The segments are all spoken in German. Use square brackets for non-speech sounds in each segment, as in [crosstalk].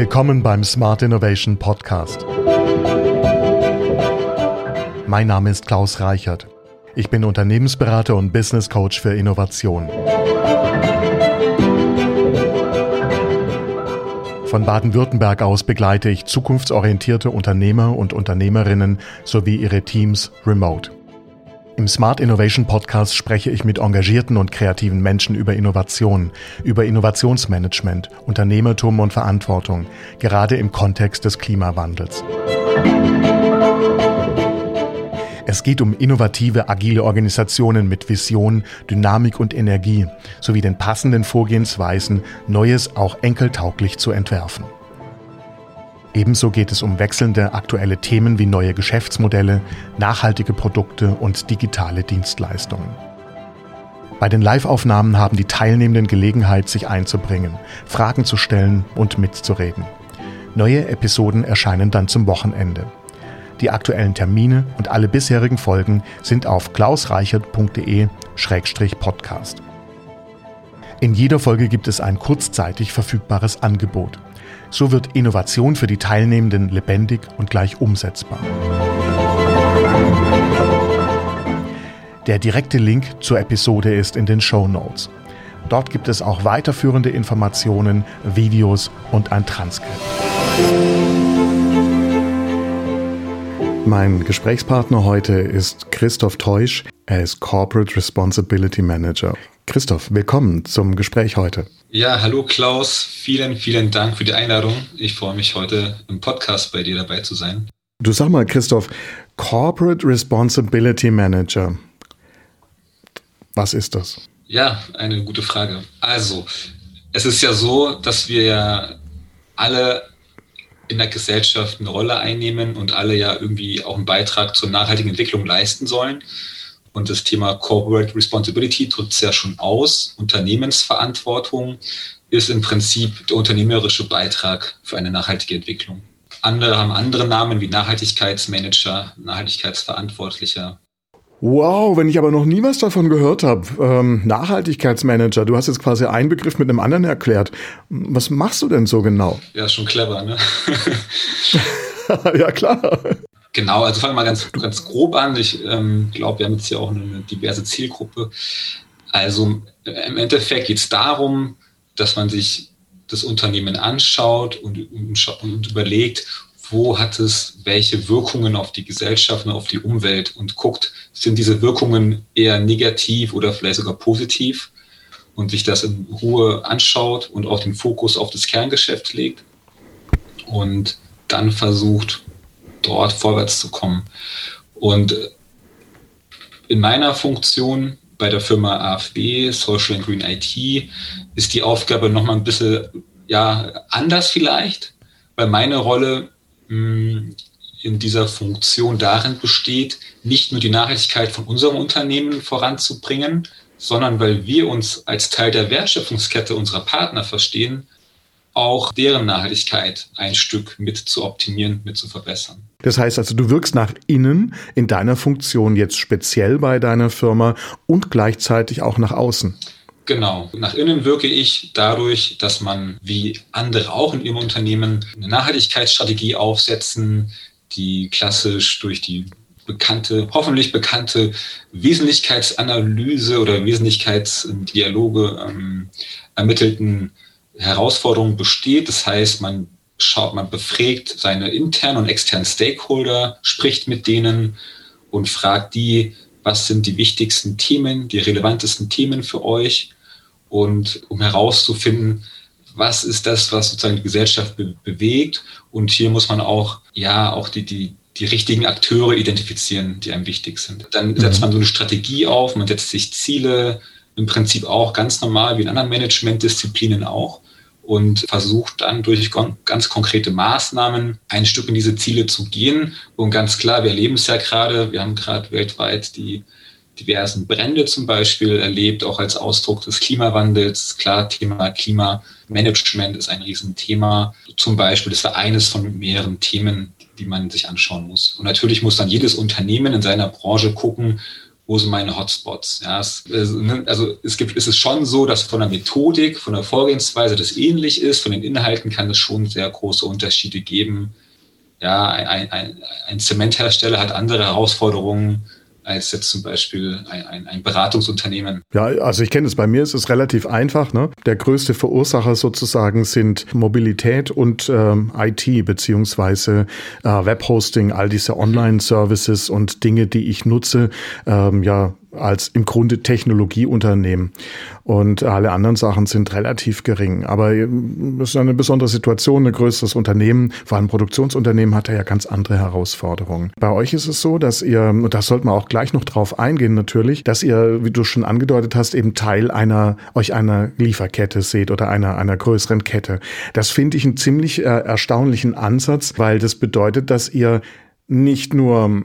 Willkommen beim Smart Innovation Podcast. Mein Name ist Klaus Reichert. Ich bin Unternehmensberater und Business Coach für Innovation. Von Baden-Württemberg aus begleite ich zukunftsorientierte Unternehmer und Unternehmerinnen sowie ihre Teams remote. Im Smart Innovation Podcast spreche ich mit engagierten und kreativen Menschen über Innovation, über Innovationsmanagement, Unternehmertum und Verantwortung, gerade im Kontext des Klimawandels. Es geht um innovative, agile Organisationen mit Vision, Dynamik und Energie sowie den passenden Vorgehensweisen, Neues auch enkeltauglich zu entwerfen. Ebenso geht es um wechselnde aktuelle Themen wie neue Geschäftsmodelle, nachhaltige Produkte und digitale Dienstleistungen. Bei den Live-Aufnahmen haben die Teilnehmenden Gelegenheit, sich einzubringen, Fragen zu stellen und mitzureden. Neue Episoden erscheinen dann zum Wochenende. Die aktuellen Termine und alle bisherigen Folgen sind auf klausreichert.de-podcast. In jeder Folge gibt es ein kurzzeitig verfügbares Angebot. So wird Innovation für die Teilnehmenden lebendig und gleich umsetzbar. Der direkte Link zur Episode ist in den Show Notes. Dort gibt es auch weiterführende Informationen, Videos und ein Transkript. Mein Gesprächspartner heute ist Christoph Teusch. Er ist Corporate Responsibility Manager. Christoph, willkommen zum Gespräch heute. Ja, hallo Klaus. Vielen, vielen Dank für die Einladung. Ich freue mich heute im Podcast bei dir dabei zu sein. Du sag mal, Christoph, Corporate Responsibility Manager. Was ist das? Ja, eine gute Frage. Also, es ist ja so, dass wir ja alle in der Gesellschaft eine Rolle einnehmen und alle ja irgendwie auch einen Beitrag zur nachhaltigen Entwicklung leisten sollen. Und das Thema Corporate Responsibility drückt es ja schon aus. Unternehmensverantwortung ist im Prinzip der unternehmerische Beitrag für eine nachhaltige Entwicklung. Andere haben andere Namen wie Nachhaltigkeitsmanager, Nachhaltigkeitsverantwortlicher. Wow, wenn ich aber noch nie was davon gehört habe. Ähm, Nachhaltigkeitsmanager, du hast jetzt quasi einen Begriff mit einem anderen erklärt. Was machst du denn so genau? Ja, schon clever, ne? [laughs] [laughs] ja, klar. Genau, also fangen wir mal ganz, ganz grob an. Ich ähm, glaube, wir haben jetzt hier auch eine diverse Zielgruppe. Also im Endeffekt geht es darum, dass man sich das Unternehmen anschaut und, und, und überlegt, wo hat es welche Wirkungen auf die Gesellschaft und auf die Umwelt und guckt, sind diese Wirkungen eher negativ oder vielleicht sogar positiv und sich das in Ruhe anschaut und auch den Fokus auf das Kerngeschäft legt und dann versucht, dort vorwärts zu kommen. Und in meiner Funktion bei der Firma AFB, Social and Green IT, ist die Aufgabe nochmal ein bisschen ja, anders vielleicht, weil meine Rolle in dieser Funktion darin besteht, nicht nur die Nachhaltigkeit von unserem Unternehmen voranzubringen, sondern weil wir uns als Teil der Wertschöpfungskette unserer Partner verstehen, auch deren Nachhaltigkeit ein Stück mit zu optimieren, mit zu verbessern. Das heißt also, du wirkst nach innen in deiner Funktion jetzt speziell bei deiner Firma und gleichzeitig auch nach außen. Genau. Nach innen wirke ich dadurch, dass man wie andere auch in ihrem Unternehmen eine Nachhaltigkeitsstrategie aufsetzen, die klassisch durch die bekannte, hoffentlich bekannte Wesentlichkeitsanalyse oder Wesentlichkeitsdialoge ähm, ermittelten Herausforderungen besteht. Das heißt, man schaut, man befragt seine internen und externen Stakeholder, spricht mit denen und fragt die, was sind die wichtigsten Themen, die relevantesten Themen für euch und um herauszufinden, was ist das, was sozusagen die Gesellschaft be bewegt. Und hier muss man auch, ja, auch die, die, die richtigen Akteure identifizieren, die einem wichtig sind. Dann mhm. setzt man so eine Strategie auf, man setzt sich Ziele, im Prinzip auch ganz normal wie in anderen Managementdisziplinen auch und versucht dann durch ganz konkrete Maßnahmen ein Stück in diese Ziele zu gehen. Und ganz klar, wir erleben es ja gerade, wir haben gerade weltweit die diversen Brände zum Beispiel erlebt, auch als Ausdruck des Klimawandels. Klar, Thema Klimamanagement ist ein Riesenthema. Zum Beispiel, das war eines von mehreren Themen, die man sich anschauen muss. Und natürlich muss dann jedes Unternehmen in seiner Branche gucken, wo sind meine Hotspots? Ja, es, ne, also es gibt, es ist schon so, dass von der Methodik, von der Vorgehensweise das ähnlich ist, von den Inhalten kann es schon sehr große Unterschiede geben. Ja, ein, ein, ein Zementhersteller hat andere Herausforderungen als jetzt zum Beispiel ein, ein, ein Beratungsunternehmen. Ja, also ich kenne es. Bei mir ist es relativ einfach. Ne? Der größte Verursacher sozusagen sind Mobilität und ähm, IT beziehungsweise äh, Webhosting, all diese Online-Services und Dinge, die ich nutze. Ähm, ja, als im Grunde Technologieunternehmen. Und alle anderen Sachen sind relativ gering. Aber es ist eine besondere Situation, ein größeres Unternehmen, vor allem Produktionsunternehmen hat ja ganz andere Herausforderungen. Bei euch ist es so, dass ihr, und da sollte man auch gleich noch drauf eingehen natürlich, dass ihr, wie du schon angedeutet hast, eben Teil einer, euch einer Lieferkette seht oder einer, einer größeren Kette. Das finde ich einen ziemlich äh, erstaunlichen Ansatz, weil das bedeutet, dass ihr nicht nur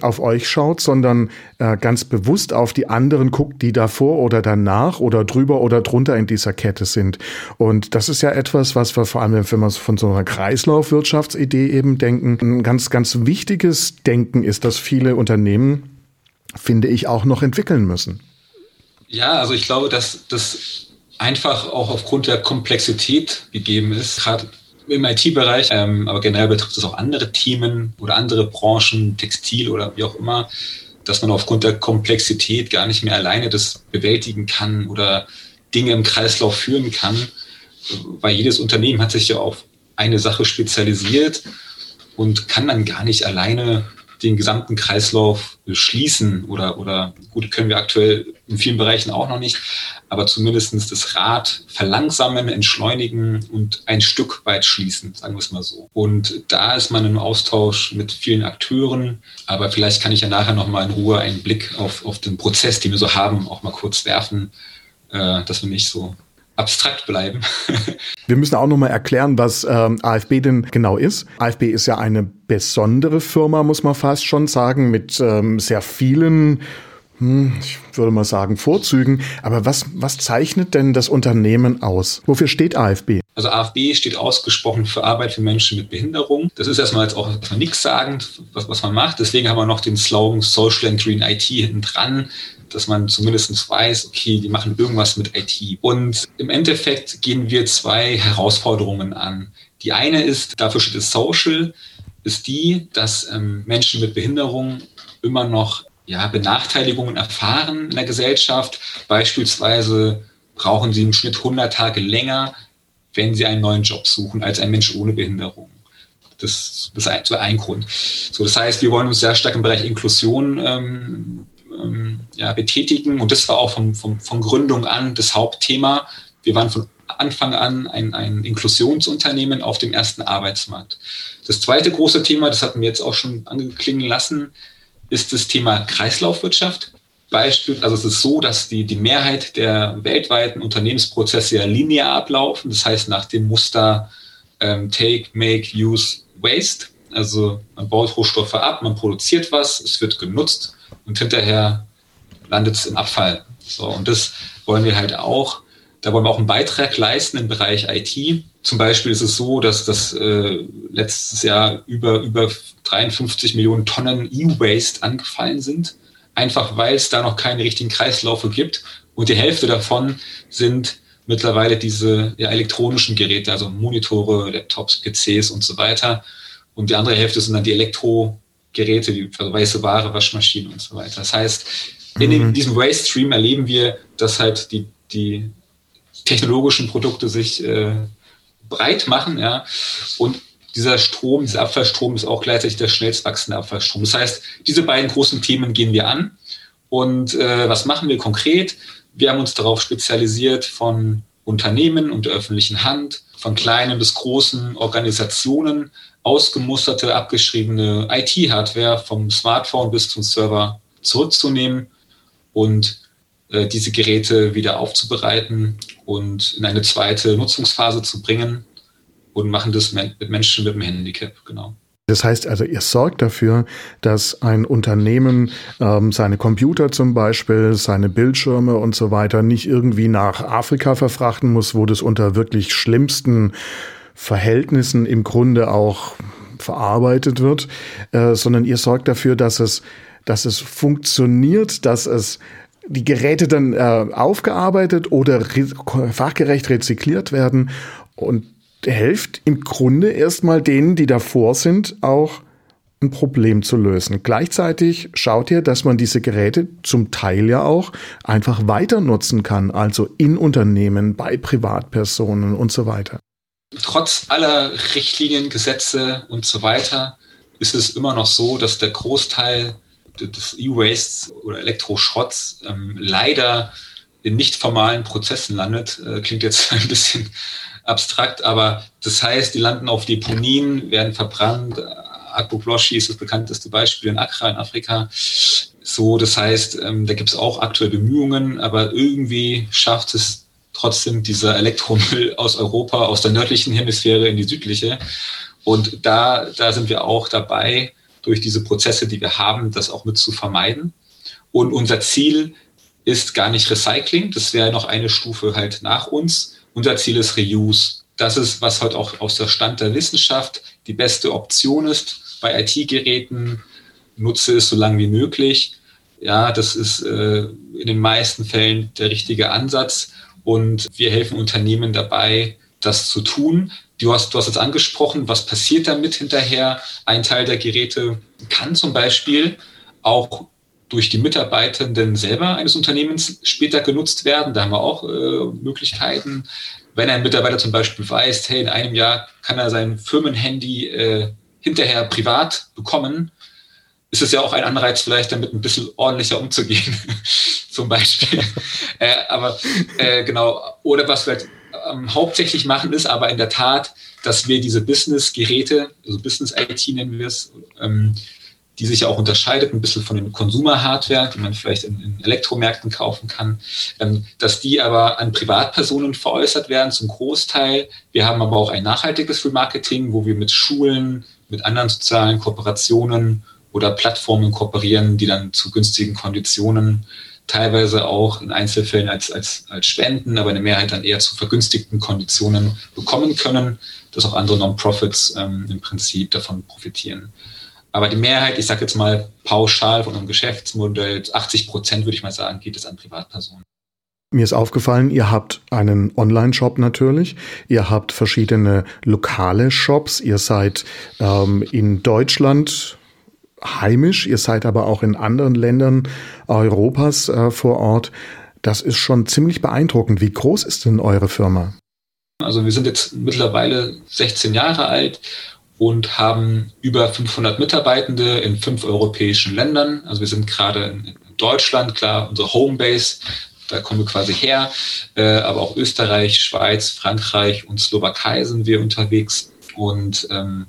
auf euch schaut, sondern äh, ganz bewusst auf die anderen guckt, die davor oder danach oder drüber oder drunter in dieser Kette sind. Und das ist ja etwas, was wir vor allem, wenn wir von so einer Kreislaufwirtschaftsidee eben denken, ein ganz, ganz wichtiges Denken ist, dass viele Unternehmen, finde ich, auch noch entwickeln müssen. Ja, also ich glaube, dass das einfach auch aufgrund der Komplexität gegeben ist. Gerade im IT-Bereich, ähm, aber generell betrifft es auch andere Themen oder andere Branchen, Textil oder wie auch immer, dass man aufgrund der Komplexität gar nicht mehr alleine das bewältigen kann oder Dinge im Kreislauf führen kann, weil jedes Unternehmen hat sich ja auf eine Sache spezialisiert und kann dann gar nicht alleine den gesamten Kreislauf schließen oder, oder gut, können wir aktuell in vielen Bereichen auch noch nicht, aber zumindest das Rad verlangsamen, entschleunigen und ein Stück weit schließen, sagen wir es mal so. Und da ist man im Austausch mit vielen Akteuren, aber vielleicht kann ich ja nachher nochmal in Ruhe einen Blick auf, auf den Prozess, den wir so haben, auch mal kurz werfen, äh, dass wir nicht so abstrakt bleiben. [laughs] Wir müssen auch nochmal erklären, was ähm, AFB denn genau ist. AFB ist ja eine besondere Firma, muss man fast schon sagen, mit ähm, sehr vielen hm, ich würde mal sagen, Vorzügen. Aber was, was zeichnet denn das Unternehmen aus? Wofür steht AFB? Also AFB steht ausgesprochen für Arbeit für Menschen mit Behinderung. Das ist erstmal jetzt auch nichts sagend, was, was man macht. Deswegen haben wir noch den Slogan Social and Green IT hinten dran dass man zumindest weiß, okay, die machen irgendwas mit IT. Und im Endeffekt gehen wir zwei Herausforderungen an. Die eine ist, dafür steht es Social, ist die, dass ähm, Menschen mit Behinderung immer noch ja, Benachteiligungen erfahren in der Gesellschaft. Beispielsweise brauchen sie im Schnitt 100 Tage länger, wenn sie einen neuen Job suchen, als ein Mensch ohne Behinderung. Das, das ist ein Grund. So, das heißt, wir wollen uns sehr stark im Bereich Inklusion ähm, ähm, ja, betätigen. Und das war auch vom, vom, von Gründung an das Hauptthema. Wir waren von Anfang an ein, ein Inklusionsunternehmen auf dem ersten Arbeitsmarkt. Das zweite große Thema, das hatten wir jetzt auch schon angeklingen lassen, ist das Thema Kreislaufwirtschaft. Beispiel, also es ist so, dass die, die Mehrheit der weltweiten Unternehmensprozesse ja linear ablaufen. Das heißt nach dem Muster ähm, Take, Make, Use, Waste. Also man baut Rohstoffe ab, man produziert was, es wird genutzt und hinterher landet es im Abfall. So, und das wollen wir halt auch. Da wollen wir auch einen Beitrag leisten im Bereich IT. Zum Beispiel ist es so, dass das äh, letztes Jahr über, über 53 Millionen Tonnen E-Waste angefallen sind. Einfach weil es da noch keine richtigen Kreislaufe gibt. Und die Hälfte davon sind mittlerweile diese ja, elektronischen Geräte, also Monitore, Laptops, PCs und so weiter. Und die andere Hälfte sind dann die Elektro, Geräte wie weiße Ware, Waschmaschinen und so weiter. Das heißt, in, mhm. diesem Waste Stream erleben wir, dass halt die, die technologischen Produkte sich äh, breit machen, ja, und dieser Strom, dieser Abfallstrom ist auch gleichzeitig der schnellst wachsende Abfallstrom. Das heißt, diese beiden großen Themen gehen wir an. Und äh, was machen wir konkret? Wir haben uns darauf spezialisiert, von Unternehmen und der öffentlichen Hand, von kleinen bis großen Organisationen ausgemusterte, abgeschriebene IT-Hardware vom Smartphone bis zum Server zurückzunehmen und äh, diese Geräte wieder aufzubereiten und in eine zweite Nutzungsphase zu bringen und machen das mit Menschen mit einem Handicap, genau. Das heißt also, ihr sorgt dafür, dass ein Unternehmen ähm, seine Computer zum Beispiel, seine Bildschirme und so weiter nicht irgendwie nach Afrika verfrachten muss, wo das unter wirklich schlimmsten Verhältnissen im Grunde auch verarbeitet wird, äh, sondern ihr sorgt dafür, dass es dass es funktioniert, dass es die Geräte dann äh, aufgearbeitet oder fachgerecht rezykliert werden und hilft im Grunde erstmal denen, die davor sind, auch ein Problem zu lösen. Gleichzeitig schaut ihr, dass man diese Geräte zum Teil ja auch einfach weiter nutzen kann, also in Unternehmen, bei Privatpersonen und so weiter. Trotz aller Richtlinien, Gesetze und so weiter ist es immer noch so, dass der Großteil des E-Wastes oder Elektroschrotts ähm, leider in nicht formalen Prozessen landet. Äh, klingt jetzt [laughs] ein bisschen abstrakt, aber das heißt, die landen auf Deponien, werden verbrannt, Akbogloshi ist das bekannteste Beispiel in Accra in Afrika. So, das heißt, ähm, da gibt es auch aktuelle Bemühungen, aber irgendwie schafft es trotzdem dieser Elektromüll aus Europa, aus der nördlichen Hemisphäre in die südliche. Und da, da sind wir auch dabei, durch diese Prozesse, die wir haben, das auch mit zu vermeiden. Und unser Ziel ist gar nicht Recycling, das wäre noch eine Stufe halt nach uns. Unser Ziel ist Reuse. Das ist, was heute auch aus der Stand der Wissenschaft die beste Option ist bei IT-Geräten. Nutze es so lange wie möglich. Ja, das ist äh, in den meisten Fällen der richtige Ansatz. Und wir helfen Unternehmen dabei, das zu tun. Du hast, du hast jetzt angesprochen, was passiert damit hinterher? Ein Teil der Geräte kann zum Beispiel auch durch die Mitarbeitenden selber eines Unternehmens später genutzt werden. Da haben wir auch äh, Möglichkeiten wenn ein Mitarbeiter zum Beispiel weiß, hey, in einem Jahr kann er sein Firmenhandy äh, hinterher privat bekommen, ist es ja auch ein Anreiz, vielleicht damit ein bisschen ordentlicher umzugehen, [laughs] zum Beispiel. [laughs] äh, aber äh, genau, oder was wir ähm, hauptsächlich machen, ist aber in der Tat, dass wir diese Business-Geräte, also Business-IT nennen wir es, ähm, die sich ja auch unterscheidet ein bisschen von den Consumer-Hardware, die man vielleicht in, in, Elektromärkten kaufen kann, ähm, dass die aber an Privatpersonen veräußert werden zum Großteil. Wir haben aber auch ein nachhaltiges Remarketing, wo wir mit Schulen, mit anderen sozialen Kooperationen oder Plattformen kooperieren, die dann zu günstigen Konditionen teilweise auch in Einzelfällen als, als, als Spenden, aber eine Mehrheit dann eher zu vergünstigten Konditionen bekommen können, dass auch andere Non-Profits ähm, im Prinzip davon profitieren. Aber die Mehrheit, ich sage jetzt mal pauschal von einem Geschäftsmodell, 80 Prozent würde ich mal sagen, geht es an Privatpersonen. Mir ist aufgefallen, ihr habt einen Online-Shop natürlich, ihr habt verschiedene lokale Shops, ihr seid ähm, in Deutschland heimisch, ihr seid aber auch in anderen Ländern Europas äh, vor Ort. Das ist schon ziemlich beeindruckend. Wie groß ist denn eure Firma? Also wir sind jetzt mittlerweile 16 Jahre alt und haben über 500 Mitarbeitende in fünf europäischen Ländern. Also wir sind gerade in Deutschland, klar, unsere Homebase, da kommen wir quasi her, äh, aber auch Österreich, Schweiz, Frankreich und Slowakei sind wir unterwegs und ähm,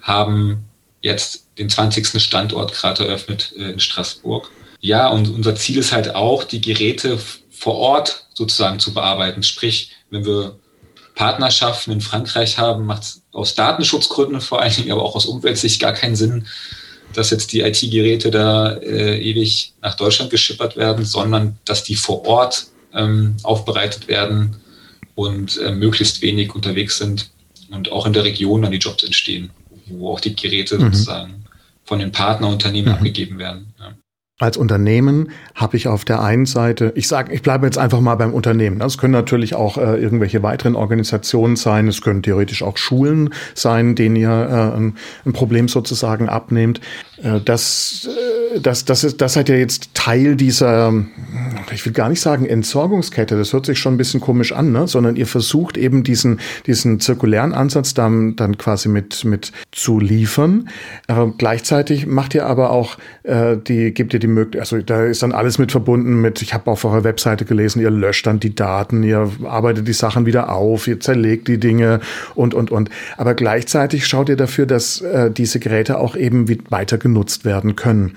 haben jetzt den 20. Standort gerade eröffnet äh, in Straßburg. Ja, und unser Ziel ist halt auch, die Geräte vor Ort sozusagen zu bearbeiten. Sprich, wenn wir Partnerschaften in Frankreich haben, macht es aus Datenschutzgründen vor allen Dingen, aber auch aus Umweltsicht gar keinen Sinn, dass jetzt die IT-Geräte da äh, ewig nach Deutschland geschippert werden, sondern dass die vor Ort ähm, aufbereitet werden und äh, möglichst wenig unterwegs sind und auch in der Region dann die Jobs entstehen, wo auch die Geräte mhm. sozusagen von den Partnerunternehmen mhm. abgegeben werden. Ja. Als Unternehmen habe ich auf der einen Seite, ich sage, ich bleibe jetzt einfach mal beim Unternehmen. Das können natürlich auch äh, irgendwelche weiteren Organisationen sein, es können theoretisch auch Schulen sein, denen ihr äh, ein, ein, Problem sozusagen abnehmt. Äh, das, äh, das, das, ist, das seid ja jetzt Teil dieser, ich will gar nicht sagen Entsorgungskette, das hört sich schon ein bisschen komisch an, ne? sondern ihr versucht eben diesen, diesen zirkulären Ansatz dann, dann quasi mit, mit zu liefern. Äh, gleichzeitig macht ihr aber auch äh, die, gebt ihr die Möglichkeit, also da ist dann alles mit verbunden mit, ich habe auf eurer Webseite gelesen, ihr löscht dann die Daten, ihr arbeitet die Sachen wieder auf, ihr zerlegt die Dinge und, und, und. Aber gleichzeitig schaut ihr dafür, dass äh, diese Geräte auch eben weiter genutzt werden können.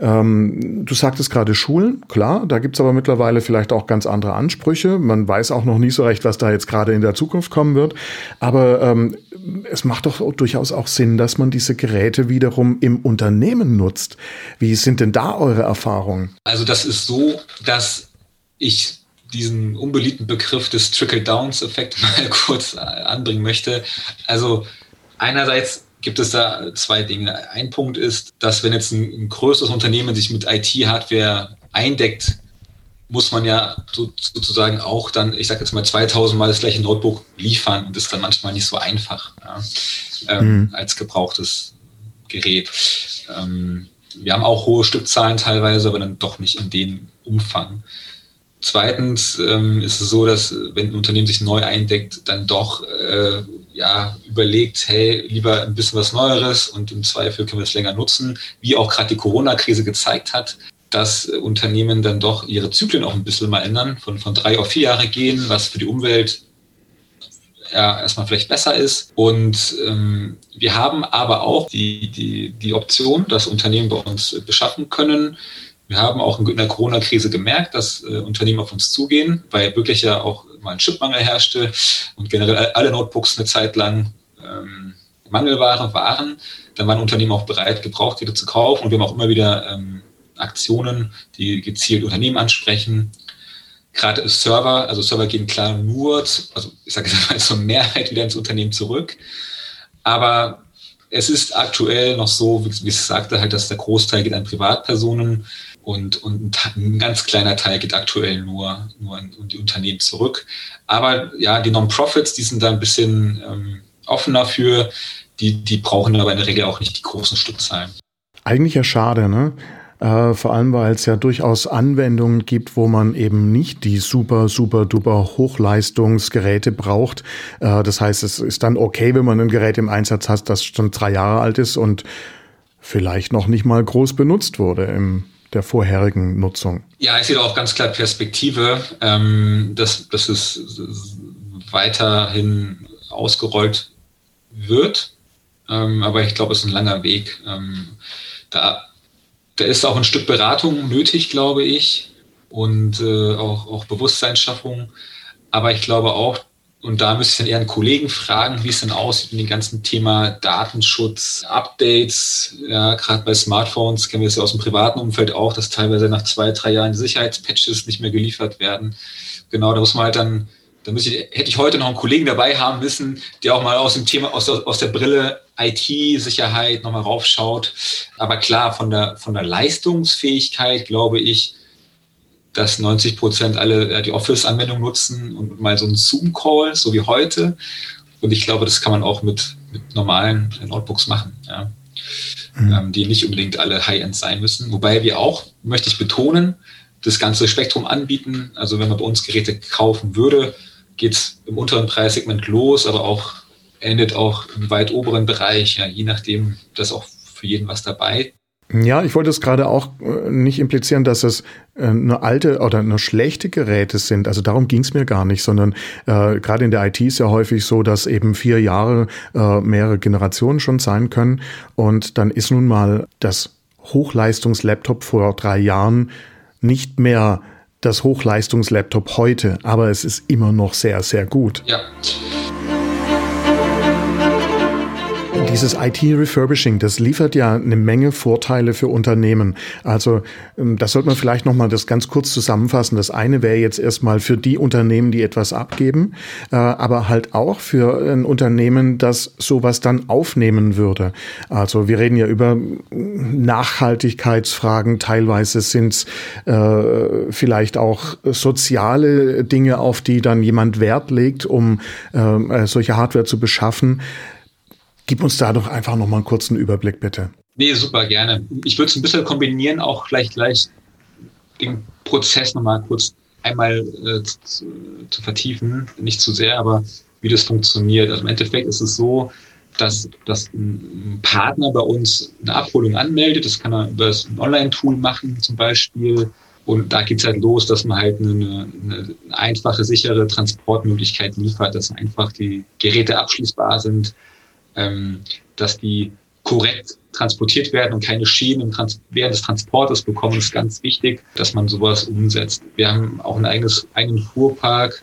Ähm, du sagtest gerade Schulen, klar, da gibt's aber mittlerweile vielleicht auch ganz andere Ansprüche. Man weiß auch noch nie so recht, was da jetzt gerade in der Zukunft kommen wird. Aber ähm, es macht doch durchaus auch Sinn, dass man diese Geräte wiederum im Unternehmen nutzt. Wie sind denn da eure Erfahrungen? Also das ist so, dass ich diesen unbeliebten Begriff des Trickle-Downs-Effekt [laughs] mal kurz anbringen möchte. Also einerseits gibt es da zwei Dinge. Ein Punkt ist, dass wenn jetzt ein, ein größeres Unternehmen sich mit IT-Hardware eindeckt, muss man ja so, sozusagen auch dann, ich sage jetzt mal 2000 Mal das gleiche Notebook liefern und das ist dann manchmal nicht so einfach ja, ähm, mhm. als gebrauchtes Gerät. Ähm, wir haben auch hohe Stückzahlen teilweise, aber dann doch nicht in dem Umfang. Zweitens ähm, ist es so, dass wenn ein Unternehmen sich neu eindeckt, dann doch äh, ja, überlegt, hey, lieber ein bisschen was Neueres und im Zweifel können wir es länger nutzen, wie auch gerade die Corona-Krise gezeigt hat, dass Unternehmen dann doch ihre Zyklen auch ein bisschen mal ändern, von, von drei auf vier Jahre gehen, was für die Umwelt ja, erstmal vielleicht besser ist. Und ähm, wir haben aber auch die, die, die Option, dass Unternehmen bei uns beschaffen können. Wir haben auch in der Corona-Krise gemerkt, dass äh, Unternehmen auf uns zugehen, weil wirklich ja auch mal ein Chipmangel herrschte und generell alle Notebooks eine Zeit lang ähm, Mangelware waren. Dann waren Unternehmen auch bereit, Gebrauchtgeräte zu kaufen und wir haben auch immer wieder ähm, Aktionen, die gezielt Unternehmen ansprechen. Gerade Server, also Server gehen klar nur, also ich sage jetzt mal [laughs] zur Mehrheit wieder ins Unternehmen zurück. Aber es ist aktuell noch so, wie, wie ich sagte, halt, dass der Großteil geht an Privatpersonen und, und ein ganz kleiner Teil geht aktuell nur, nur an, die Unternehmen zurück. Aber ja, die Non-Profits, die sind da ein bisschen ähm, offener für, die, die brauchen aber in der Regel auch nicht die großen Stückzahlen. Eigentlich ja schade, ne? Äh, vor allem, weil es ja durchaus Anwendungen gibt, wo man eben nicht die super, super, duper Hochleistungsgeräte braucht. Äh, das heißt, es ist dann okay, wenn man ein Gerät im Einsatz hat, das schon drei Jahre alt ist und vielleicht noch nicht mal groß benutzt wurde im der vorherigen Nutzung. Ja, ich sehe da auch ganz klar Perspektive, ähm, dass, dass es weiterhin ausgerollt wird. Ähm, aber ich glaube, es ist ein langer Weg. Ähm, da da ist auch ein Stück Beratung nötig, glaube ich, und äh, auch, auch Bewusstseinsschaffung. Aber ich glaube auch, und da müsste ich dann eher einen Kollegen fragen, wie es denn aussieht mit dem ganzen Thema Datenschutz, Updates. Ja, gerade bei Smartphones kennen wir es ja aus dem privaten Umfeld auch, dass teilweise nach zwei, drei Jahren Sicherheitspatches nicht mehr geliefert werden. Genau, da muss man halt dann da müsste hätte ich heute noch einen Kollegen dabei haben müssen, der auch mal aus dem Thema, aus, aus der Brille IT-Sicherheit nochmal raufschaut. Aber klar, von der, von der Leistungsfähigkeit glaube ich, dass 90 Prozent alle die Office-Anwendung nutzen und mal so einen Zoom-Call, so wie heute. Und ich glaube, das kann man auch mit, mit normalen Notebooks machen, ja. Mhm. Ähm, die nicht unbedingt alle High-End sein müssen. Wobei wir auch, möchte ich betonen, das ganze Spektrum anbieten. Also wenn man bei uns Geräte kaufen würde, geht es im unteren Preissegment los, aber auch endet auch im weit oberen Bereich, ja, je nachdem, das auch für jeden was dabei. Ja, ich wollte es gerade auch äh, nicht implizieren, dass es äh, nur alte oder nur schlechte Geräte sind. Also darum ging es mir gar nicht, sondern äh, gerade in der IT ist ja häufig so, dass eben vier Jahre äh, mehrere Generationen schon sein können. Und dann ist nun mal das Hochleistungslaptop vor drei Jahren nicht mehr das Hochleistungslaptop heute, aber es ist immer noch sehr, sehr gut. Ja. Dieses IT-Refurbishing, das liefert ja eine Menge Vorteile für Unternehmen. Also ähm, das sollte man vielleicht noch mal das ganz kurz zusammenfassen. Das eine wäre jetzt erstmal für die Unternehmen, die etwas abgeben, äh, aber halt auch für ein Unternehmen, das sowas dann aufnehmen würde. Also wir reden ja über Nachhaltigkeitsfragen. Teilweise sind es äh, vielleicht auch soziale Dinge, auf die dann jemand Wert legt, um äh, solche Hardware zu beschaffen. Gib uns da doch einfach noch mal einen kurzen Überblick, bitte. Nee, super, gerne. Ich würde es ein bisschen kombinieren, auch gleich gleich den Prozess noch mal kurz einmal äh, zu, zu, vertiefen. Nicht zu sehr, aber wie das funktioniert. Also im Endeffekt ist es so, dass, dass ein Partner bei uns eine Abholung anmeldet. Das kann er über ein Online-Tool machen zum Beispiel. Und da geht es halt los, dass man halt eine, eine, einfache, sichere Transportmöglichkeit liefert, dass einfach die Geräte abschließbar sind, ähm, dass die korrekt transportiert werden und keine Schäden während des Transportes bekommen, ist ganz wichtig, dass man sowas umsetzt. Wir haben auch ein eigenes, eigenen Fuhrpark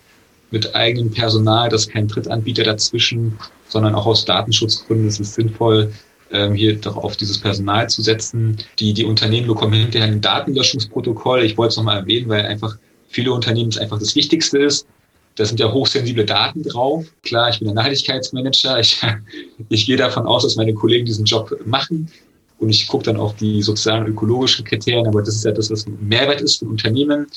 mit eigenem Personal, das ist kein Drittanbieter dazwischen, sondern auch aus Datenschutzgründen ist es sinnvoll, ähm, hier doch auf dieses Personal zu setzen. Die, die Unternehmen bekommen hinterher ein Datenlöschungsprotokoll. Ich wollte es nochmal erwähnen, weil einfach viele Unternehmen es einfach das Wichtigste ist, da sind ja hochsensible Daten drauf. Klar, ich bin der Nachhaltigkeitsmanager. Ich, [laughs] ich gehe davon aus, dass meine Kollegen diesen Job machen. Und ich gucke dann auf die sozialen und ökologischen Kriterien. Aber das ist ja das, was ein Mehrwert ist für Unternehmen.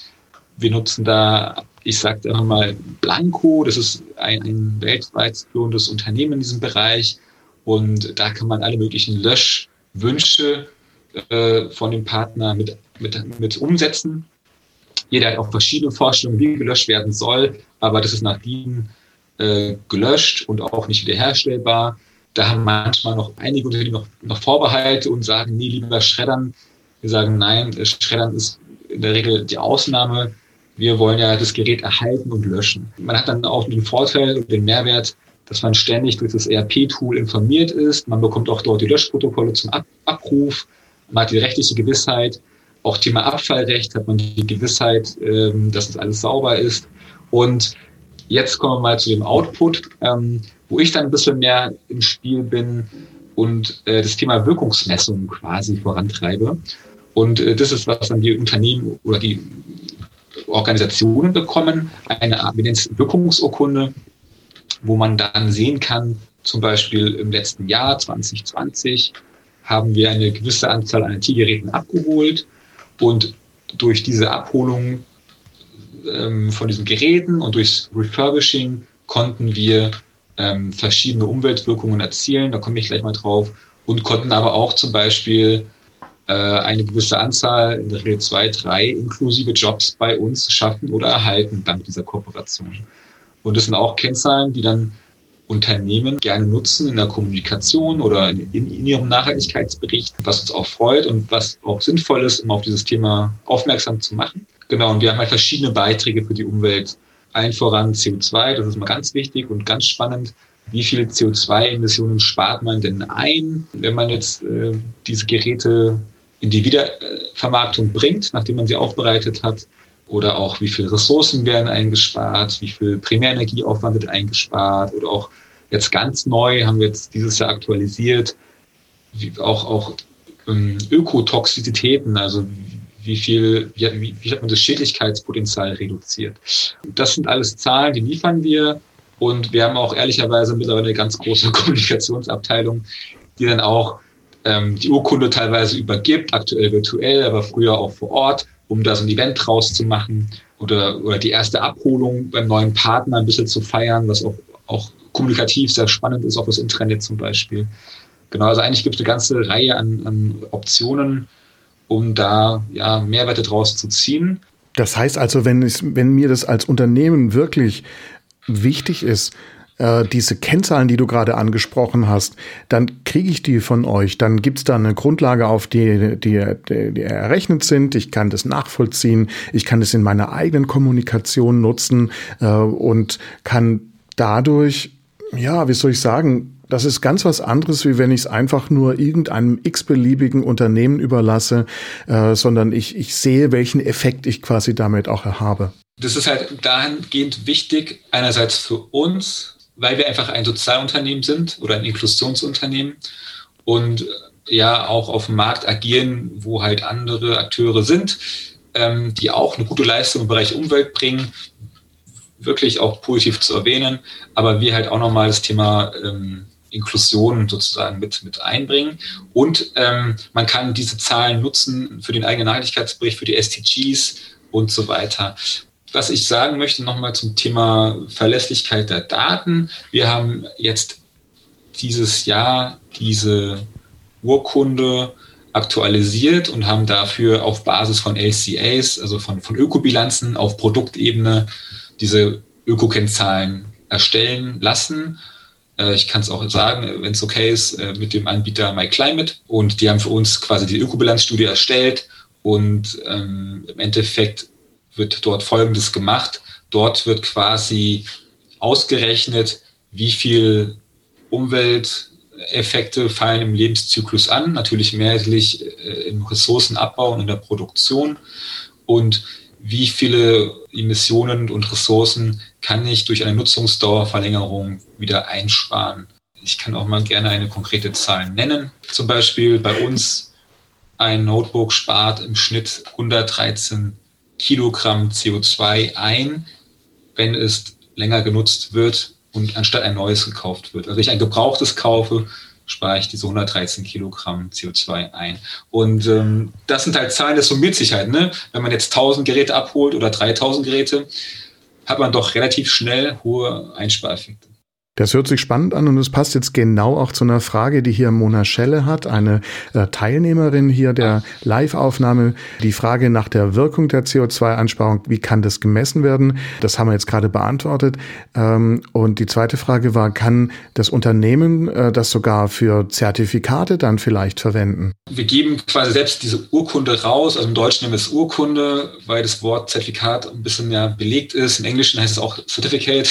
Wir nutzen da, ich sage einfach mal, Blanco. Das ist ein, ein weltweit führendes Unternehmen in diesem Bereich. Und da kann man alle möglichen Löschwünsche äh, von dem Partner mit, mit, mit umsetzen. Jeder hat auch verschiedene Vorstellungen, wie gelöscht werden soll, aber das ist nach DIN äh, gelöscht und auch nicht wiederherstellbar. Da haben manchmal noch einige Unternehmen noch, noch Vorbehalte und sagen, nee, lieber schreddern. Wir sagen, nein, schreddern ist in der Regel die Ausnahme. Wir wollen ja das Gerät erhalten und löschen. Man hat dann auch den Vorteil und den Mehrwert, dass man ständig durch das ERP-Tool informiert ist. Man bekommt auch dort die Löschprotokolle zum Ab Abruf. Man hat die rechtliche Gewissheit auch Thema Abfallrecht hat man die Gewissheit, ähm, dass es alles sauber ist. Und jetzt kommen wir mal zu dem Output, ähm, wo ich dann ein bisschen mehr im Spiel bin und äh, das Thema Wirkungsmessung quasi vorantreibe. Und äh, das ist, was dann die Unternehmen oder die Organisationen bekommen, eine es Wirkungsurkunde, wo man dann sehen kann, zum Beispiel im letzten Jahr 2020 haben wir eine gewisse Anzahl an IT-Geräten abgeholt und durch diese Abholung ähm, von diesen Geräten und durchs Refurbishing konnten wir ähm, verschiedene Umweltwirkungen erzielen, da komme ich gleich mal drauf, und konnten aber auch zum Beispiel äh, eine gewisse Anzahl, in der Regel zwei, drei inklusive Jobs bei uns schaffen oder erhalten dank dieser Kooperation. Und das sind auch Kennzahlen, die dann Unternehmen gerne nutzen in der Kommunikation oder in, in, ihrem Nachhaltigkeitsbericht, was uns auch freut und was auch sinnvoll ist, um auf dieses Thema aufmerksam zu machen. Genau, und wir haben halt verschiedene Beiträge für die Umwelt. Allen voran CO2, das ist mal ganz wichtig und ganz spannend. Wie viele CO2-Emissionen spart man denn ein, wenn man jetzt äh, diese Geräte in die Wiedervermarktung bringt, nachdem man sie aufbereitet hat? Oder auch wie viel Ressourcen werden eingespart, wie viel Primärenergieaufwand wird eingespart oder auch jetzt ganz neu haben wir jetzt dieses Jahr aktualisiert, wie auch, auch ähm, Ökotoxizitäten, also wie viel, wie, wie, wie hat man das Schädlichkeitspotenzial reduziert. Das sind alles Zahlen, die liefern wir und wir haben auch ehrlicherweise mittlerweile eine ganz große [laughs] Kommunikationsabteilung, die dann auch ähm, die Urkunde teilweise übergibt, aktuell virtuell, aber früher auch vor Ort um da so ein Event draus zu machen oder, oder die erste Abholung beim neuen Partner ein bisschen zu feiern, was auch, auch kommunikativ sehr spannend ist, auch das Intranet zum Beispiel. Genau, also eigentlich gibt es eine ganze Reihe an, an Optionen, um da ja, Mehrwerte draus zu ziehen. Das heißt also, wenn, es, wenn mir das als Unternehmen wirklich wichtig ist, äh, diese Kennzahlen, die du gerade angesprochen hast, dann kriege ich die von euch. Dann gibt es da eine Grundlage, auf die, die, die, die errechnet sind. Ich kann das nachvollziehen. Ich kann das in meiner eigenen Kommunikation nutzen äh, und kann dadurch, ja, wie soll ich sagen, das ist ganz was anderes, wie wenn ich es einfach nur irgendeinem x-beliebigen Unternehmen überlasse, äh, sondern ich, ich sehe, welchen Effekt ich quasi damit auch habe. Das ist halt dahingehend wichtig, einerseits für uns, weil wir einfach ein Sozialunternehmen sind oder ein Inklusionsunternehmen und äh, ja auch auf dem Markt agieren, wo halt andere Akteure sind, ähm, die auch eine gute Leistung im Bereich Umwelt bringen, wirklich auch positiv zu erwähnen, aber wir halt auch nochmal das Thema ähm, Inklusion sozusagen mit, mit einbringen. Und ähm, man kann diese Zahlen nutzen für den eigenen Nachhaltigkeitsbericht, für die SDGs und so weiter was ich sagen möchte, nochmal zum Thema Verlässlichkeit der Daten. Wir haben jetzt dieses Jahr diese Urkunde aktualisiert und haben dafür auf Basis von LCAs, also von, von Ökobilanzen auf Produktebene, diese Ökokennzahlen erstellen lassen. Äh, ich kann es auch sagen, wenn es okay ist, äh, mit dem Anbieter MyClimate. Und die haben für uns quasi die Ökobilanzstudie erstellt und ähm, im Endeffekt wird dort Folgendes gemacht. Dort wird quasi ausgerechnet, wie viel Umwelteffekte fallen im Lebenszyklus an, natürlich mehrheitlich äh, im Ressourcenabbau und in der Produktion und wie viele Emissionen und Ressourcen kann ich durch eine Nutzungsdauerverlängerung wieder einsparen. Ich kann auch mal gerne eine konkrete Zahl nennen. Zum Beispiel bei uns ein Notebook spart im Schnitt 113 Kilogramm CO2 ein, wenn es länger genutzt wird und anstatt ein neues gekauft wird. Also ich ein gebrauchtes kaufe, spare ich diese 113 Kilogramm CO2 ein. Und ähm, das sind halt Zahlen, das summiert sich halt. Ne? Wenn man jetzt 1000 Geräte abholt oder 3000 Geräte, hat man doch relativ schnell hohe Einspareffekte. Das hört sich spannend an und es passt jetzt genau auch zu einer Frage, die hier Mona Schelle hat, eine äh, Teilnehmerin hier der Live-Aufnahme. Die Frage nach der Wirkung der CO2-Einsparung, wie kann das gemessen werden? Das haben wir jetzt gerade beantwortet. Ähm, und die zweite Frage war, kann das Unternehmen äh, das sogar für Zertifikate dann vielleicht verwenden? Wir geben quasi selbst diese Urkunde raus. Also im Deutschen nehmen wir es Urkunde, weil das Wort Zertifikat ein bisschen mehr belegt ist. Im Englischen heißt es auch Certificate.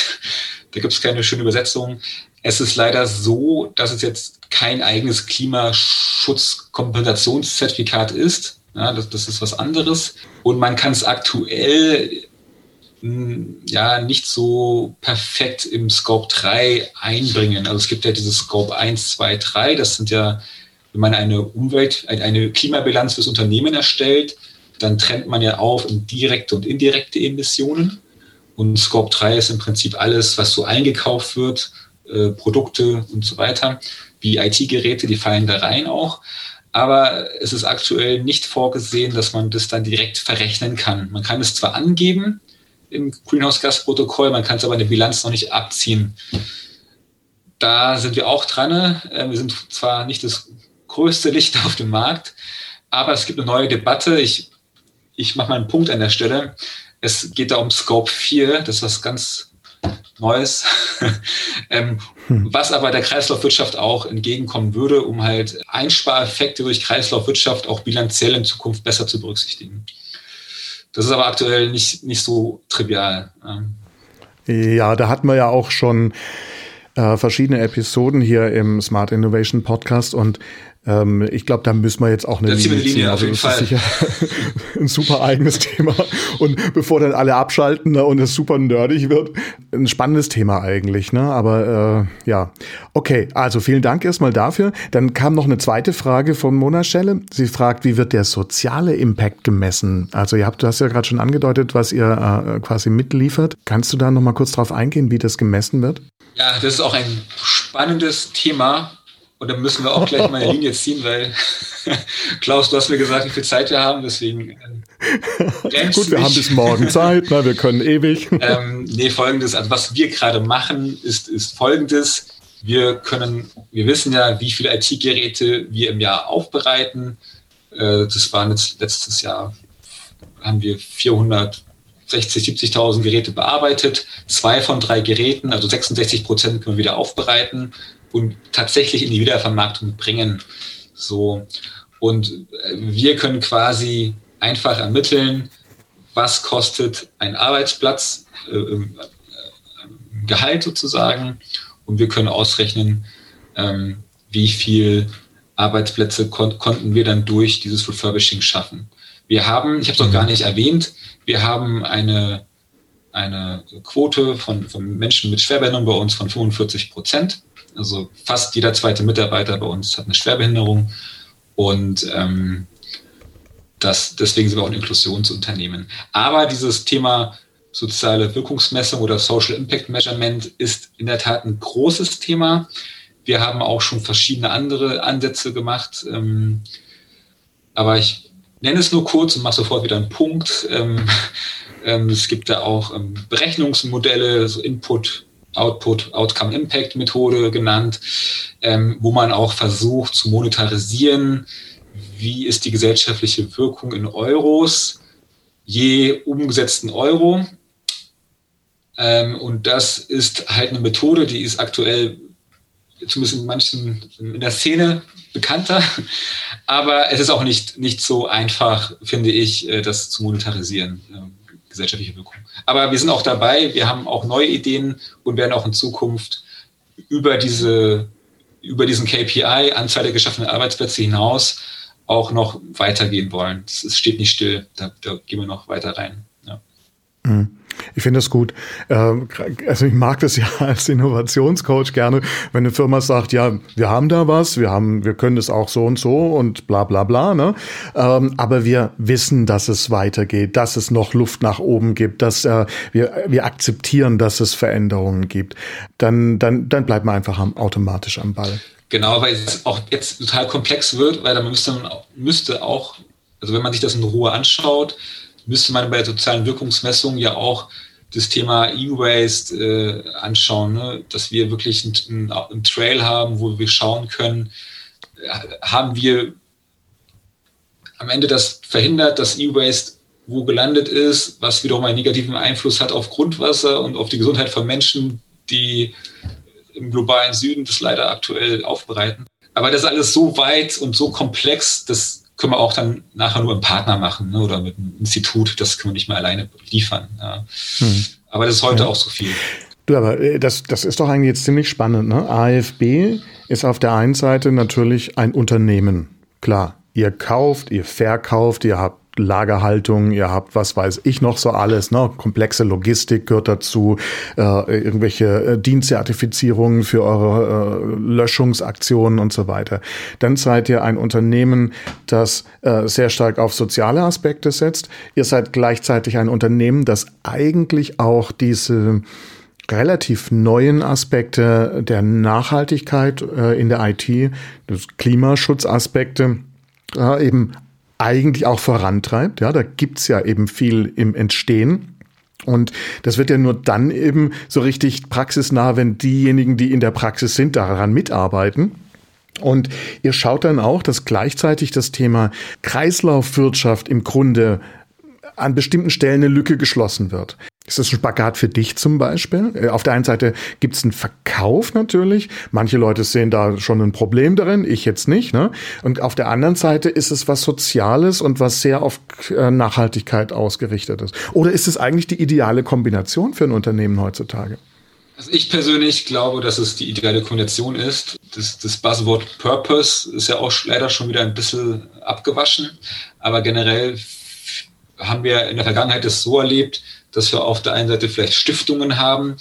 Da gibt es keine schöne Übersetzung. Es ist leider so, dass es jetzt kein eigenes Klimaschutzkompensationszertifikat ist. Ja, das, das ist was anderes. Und man kann es aktuell hm, ja nicht so perfekt im Scope 3 einbringen. Also es gibt ja dieses Scope 1, 2, 3. Das sind ja, wenn man eine Umwelt, eine Klimabilanz fürs Unternehmen erstellt, dann trennt man ja auf in direkte und indirekte Emissionen. Und Scope 3 ist im Prinzip alles, was so eingekauft wird, äh, Produkte und so weiter, wie IT-Geräte, die fallen da rein auch. Aber es ist aktuell nicht vorgesehen, dass man das dann direkt verrechnen kann. Man kann es zwar angeben im Greenhouse-Gas-Protokoll, man kann es aber in der Bilanz noch nicht abziehen. Da sind wir auch dran. Äh, wir sind zwar nicht das größte Licht [laughs] auf dem Markt, aber es gibt eine neue Debatte. Ich, ich mache mal einen Punkt an der Stelle. Es geht da um Scope 4, das ist was ganz Neues, [laughs] ähm, hm. was aber der Kreislaufwirtschaft auch entgegenkommen würde, um halt Einspareffekte durch Kreislaufwirtschaft auch bilanziell in Zukunft besser zu berücksichtigen. Das ist aber aktuell nicht, nicht so trivial. Ja, da hatten wir ja auch schon äh, verschiedene Episoden hier im Smart Innovation Podcast und ähm, ich glaube, da müssen wir jetzt auch eine Linie, Linie ziehen. Also das Fall. ist sicher [laughs] ein super eigenes Thema. Und bevor dann alle abschalten ne, und es super nerdig wird, ein spannendes Thema eigentlich. Ne? Aber äh, ja, okay. Also vielen Dank erstmal dafür. Dann kam noch eine zweite Frage von Mona Schelle. Sie fragt, wie wird der soziale Impact gemessen? Also ihr habt, du hast ja gerade schon angedeutet, was ihr äh, quasi mitliefert. Kannst du da noch mal kurz drauf eingehen, wie das gemessen wird? Ja, das ist auch ein spannendes Thema und dann müssen wir auch gleich mal eine [laughs] Linie ziehen, weil [laughs] Klaus, du hast mir gesagt, wie viel Zeit wir haben, deswegen. Äh, Gut, wir haben bis morgen Zeit, na, wir können ewig. [laughs] ähm, nee, folgendes, also was wir gerade machen, ist, ist folgendes. Wir können, wir wissen ja, wie viele IT-Geräte wir im Jahr aufbereiten. Äh, das waren jetzt letztes Jahr, haben wir 460, 70.000 Geräte bearbeitet. Zwei von drei Geräten, also 66 Prozent können wir wieder aufbereiten und tatsächlich in die Wiedervermarktung bringen. So. Und äh, wir können quasi einfach ermitteln, was kostet ein Arbeitsplatz äh, im, äh, Gehalt sozusagen. Und wir können ausrechnen, ähm, wie viel Arbeitsplätze kon konnten wir dann durch dieses Refurbishing schaffen. Wir haben, ich habe es auch gar nicht erwähnt, wir haben eine, eine Quote von, von Menschen mit Schwerbehinderung bei uns von 45 Prozent. Also fast jeder zweite Mitarbeiter bei uns hat eine Schwerbehinderung und ähm, das, deswegen sind wir auch ein Inklusionsunternehmen. Aber dieses Thema soziale Wirkungsmessung oder Social Impact Measurement ist in der Tat ein großes Thema. Wir haben auch schon verschiedene andere Ansätze gemacht. Ähm, aber ich nenne es nur kurz und mache sofort wieder einen Punkt. Ähm, [laughs] ähm, es gibt da auch ähm, Berechnungsmodelle, so Input, Output, Outcome Impact Methode genannt, ähm, wo man auch versucht zu monetarisieren, wie ist die gesellschaftliche Wirkung in Euros je umgesetzten Euro. Ähm, und das ist halt eine Methode, die ist aktuell zumindest in manchen in der Szene bekannter, [laughs] aber es ist auch nicht, nicht so einfach, finde ich, äh, das zu monetarisieren, äh, gesellschaftliche Wirkung. Aber wir sind auch dabei, wir haben auch neue Ideen und werden auch in Zukunft über diese über diesen KPI, Anzahl der geschaffenen Arbeitsplätze hinaus, auch noch weitergehen wollen. Es steht nicht still, da, da gehen wir noch weiter rein. Ja. Mhm. Ich finde das gut. Ähm, also ich mag das ja [laughs] als Innovationscoach gerne, wenn eine Firma sagt, ja, wir haben da was, wir haben, wir können das auch so und so und bla bla bla. Ne? Ähm, aber wir wissen, dass es weitergeht, dass es noch Luft nach oben gibt, dass äh, wir, wir akzeptieren, dass es Veränderungen gibt. Dann, dann, dann bleibt man einfach automatisch am Ball. Genau, weil es auch jetzt total komplex wird, weil man müsste, müsste auch, also wenn man sich das in Ruhe anschaut, müsste man bei der sozialen Wirkungsmessung ja auch das Thema E-Waste äh, anschauen, ne? dass wir wirklich einen, einen, Trail haben, wo wir schauen können, haben wir am Ende das verhindert, dass E-Waste wo gelandet ist, was wiederum einen negativen Einfluss hat auf Grundwasser und auf die Gesundheit von Menschen, die im globalen Süden das leider aktuell aufbereiten. Aber das ist alles so weit und so komplex, das können wir auch dann nachher nur im Partner machen ne? oder mit einem Institut, das können wir nicht mehr alleine liefern. Ja. Hm. Aber das ist heute ja. auch so viel. Du, aber äh, das, das ist doch eigentlich jetzt ziemlich spannend. Ne? AFB ist auf der einen Seite natürlich ein Unternehmen. Klar, ihr kauft, ihr verkauft, ihr habt Lagerhaltung, ihr habt was weiß ich noch so alles, ne? komplexe Logistik gehört dazu, äh, irgendwelche äh, Dienstzertifizierungen für eure äh, Löschungsaktionen und so weiter. Dann seid ihr ein Unternehmen, das äh, sehr stark auf soziale Aspekte setzt. Ihr seid gleichzeitig ein Unternehmen, das eigentlich auch diese relativ neuen Aspekte der Nachhaltigkeit äh, in der IT, des Klimaschutzaspekte, äh, eben eigentlich auch vorantreibt. Ja, da gibt's ja eben viel im Entstehen. Und das wird ja nur dann eben so richtig praxisnah, wenn diejenigen, die in der Praxis sind, daran mitarbeiten. Und ihr schaut dann auch, dass gleichzeitig das Thema Kreislaufwirtschaft im Grunde an bestimmten Stellen eine Lücke geschlossen wird. Ist das ein Spagat für dich zum Beispiel? Äh, auf der einen Seite gibt es einen Verkauf natürlich. Manche Leute sehen da schon ein Problem darin, ich jetzt nicht. Ne? Und auf der anderen Seite ist es was Soziales und was sehr auf äh, Nachhaltigkeit ausgerichtet ist. Oder ist es eigentlich die ideale Kombination für ein Unternehmen heutzutage? Also ich persönlich glaube, dass es die ideale Kombination ist. Das, das Buzzword Purpose ist ja auch leider schon wieder ein bisschen abgewaschen. Aber generell haben wir in der Vergangenheit das so erlebt, dass wir auf der einen Seite vielleicht Stiftungen haben,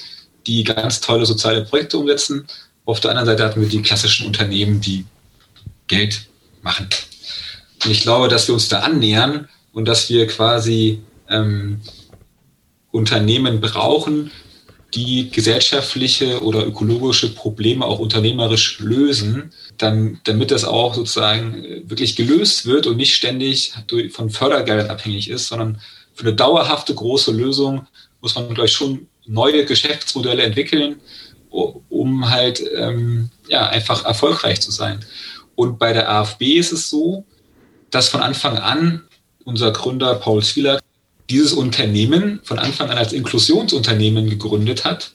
die ganz tolle soziale Projekte umsetzen. Auf der anderen Seite hatten wir die klassischen Unternehmen, die Geld machen. Und ich glaube, dass wir uns da annähern und dass wir quasi ähm, Unternehmen brauchen, die gesellschaftliche oder ökologische Probleme auch unternehmerisch lösen, dann, damit das auch sozusagen wirklich gelöst wird und nicht ständig von Fördergeldern abhängig ist, sondern für eine dauerhafte große Lösung muss man, glaube ich, schon neue Geschäftsmodelle entwickeln, um halt ähm, ja, einfach erfolgreich zu sein. Und bei der AfB ist es so, dass von Anfang an unser Gründer Paul Zwieler dieses Unternehmen von Anfang an als Inklusionsunternehmen gegründet hat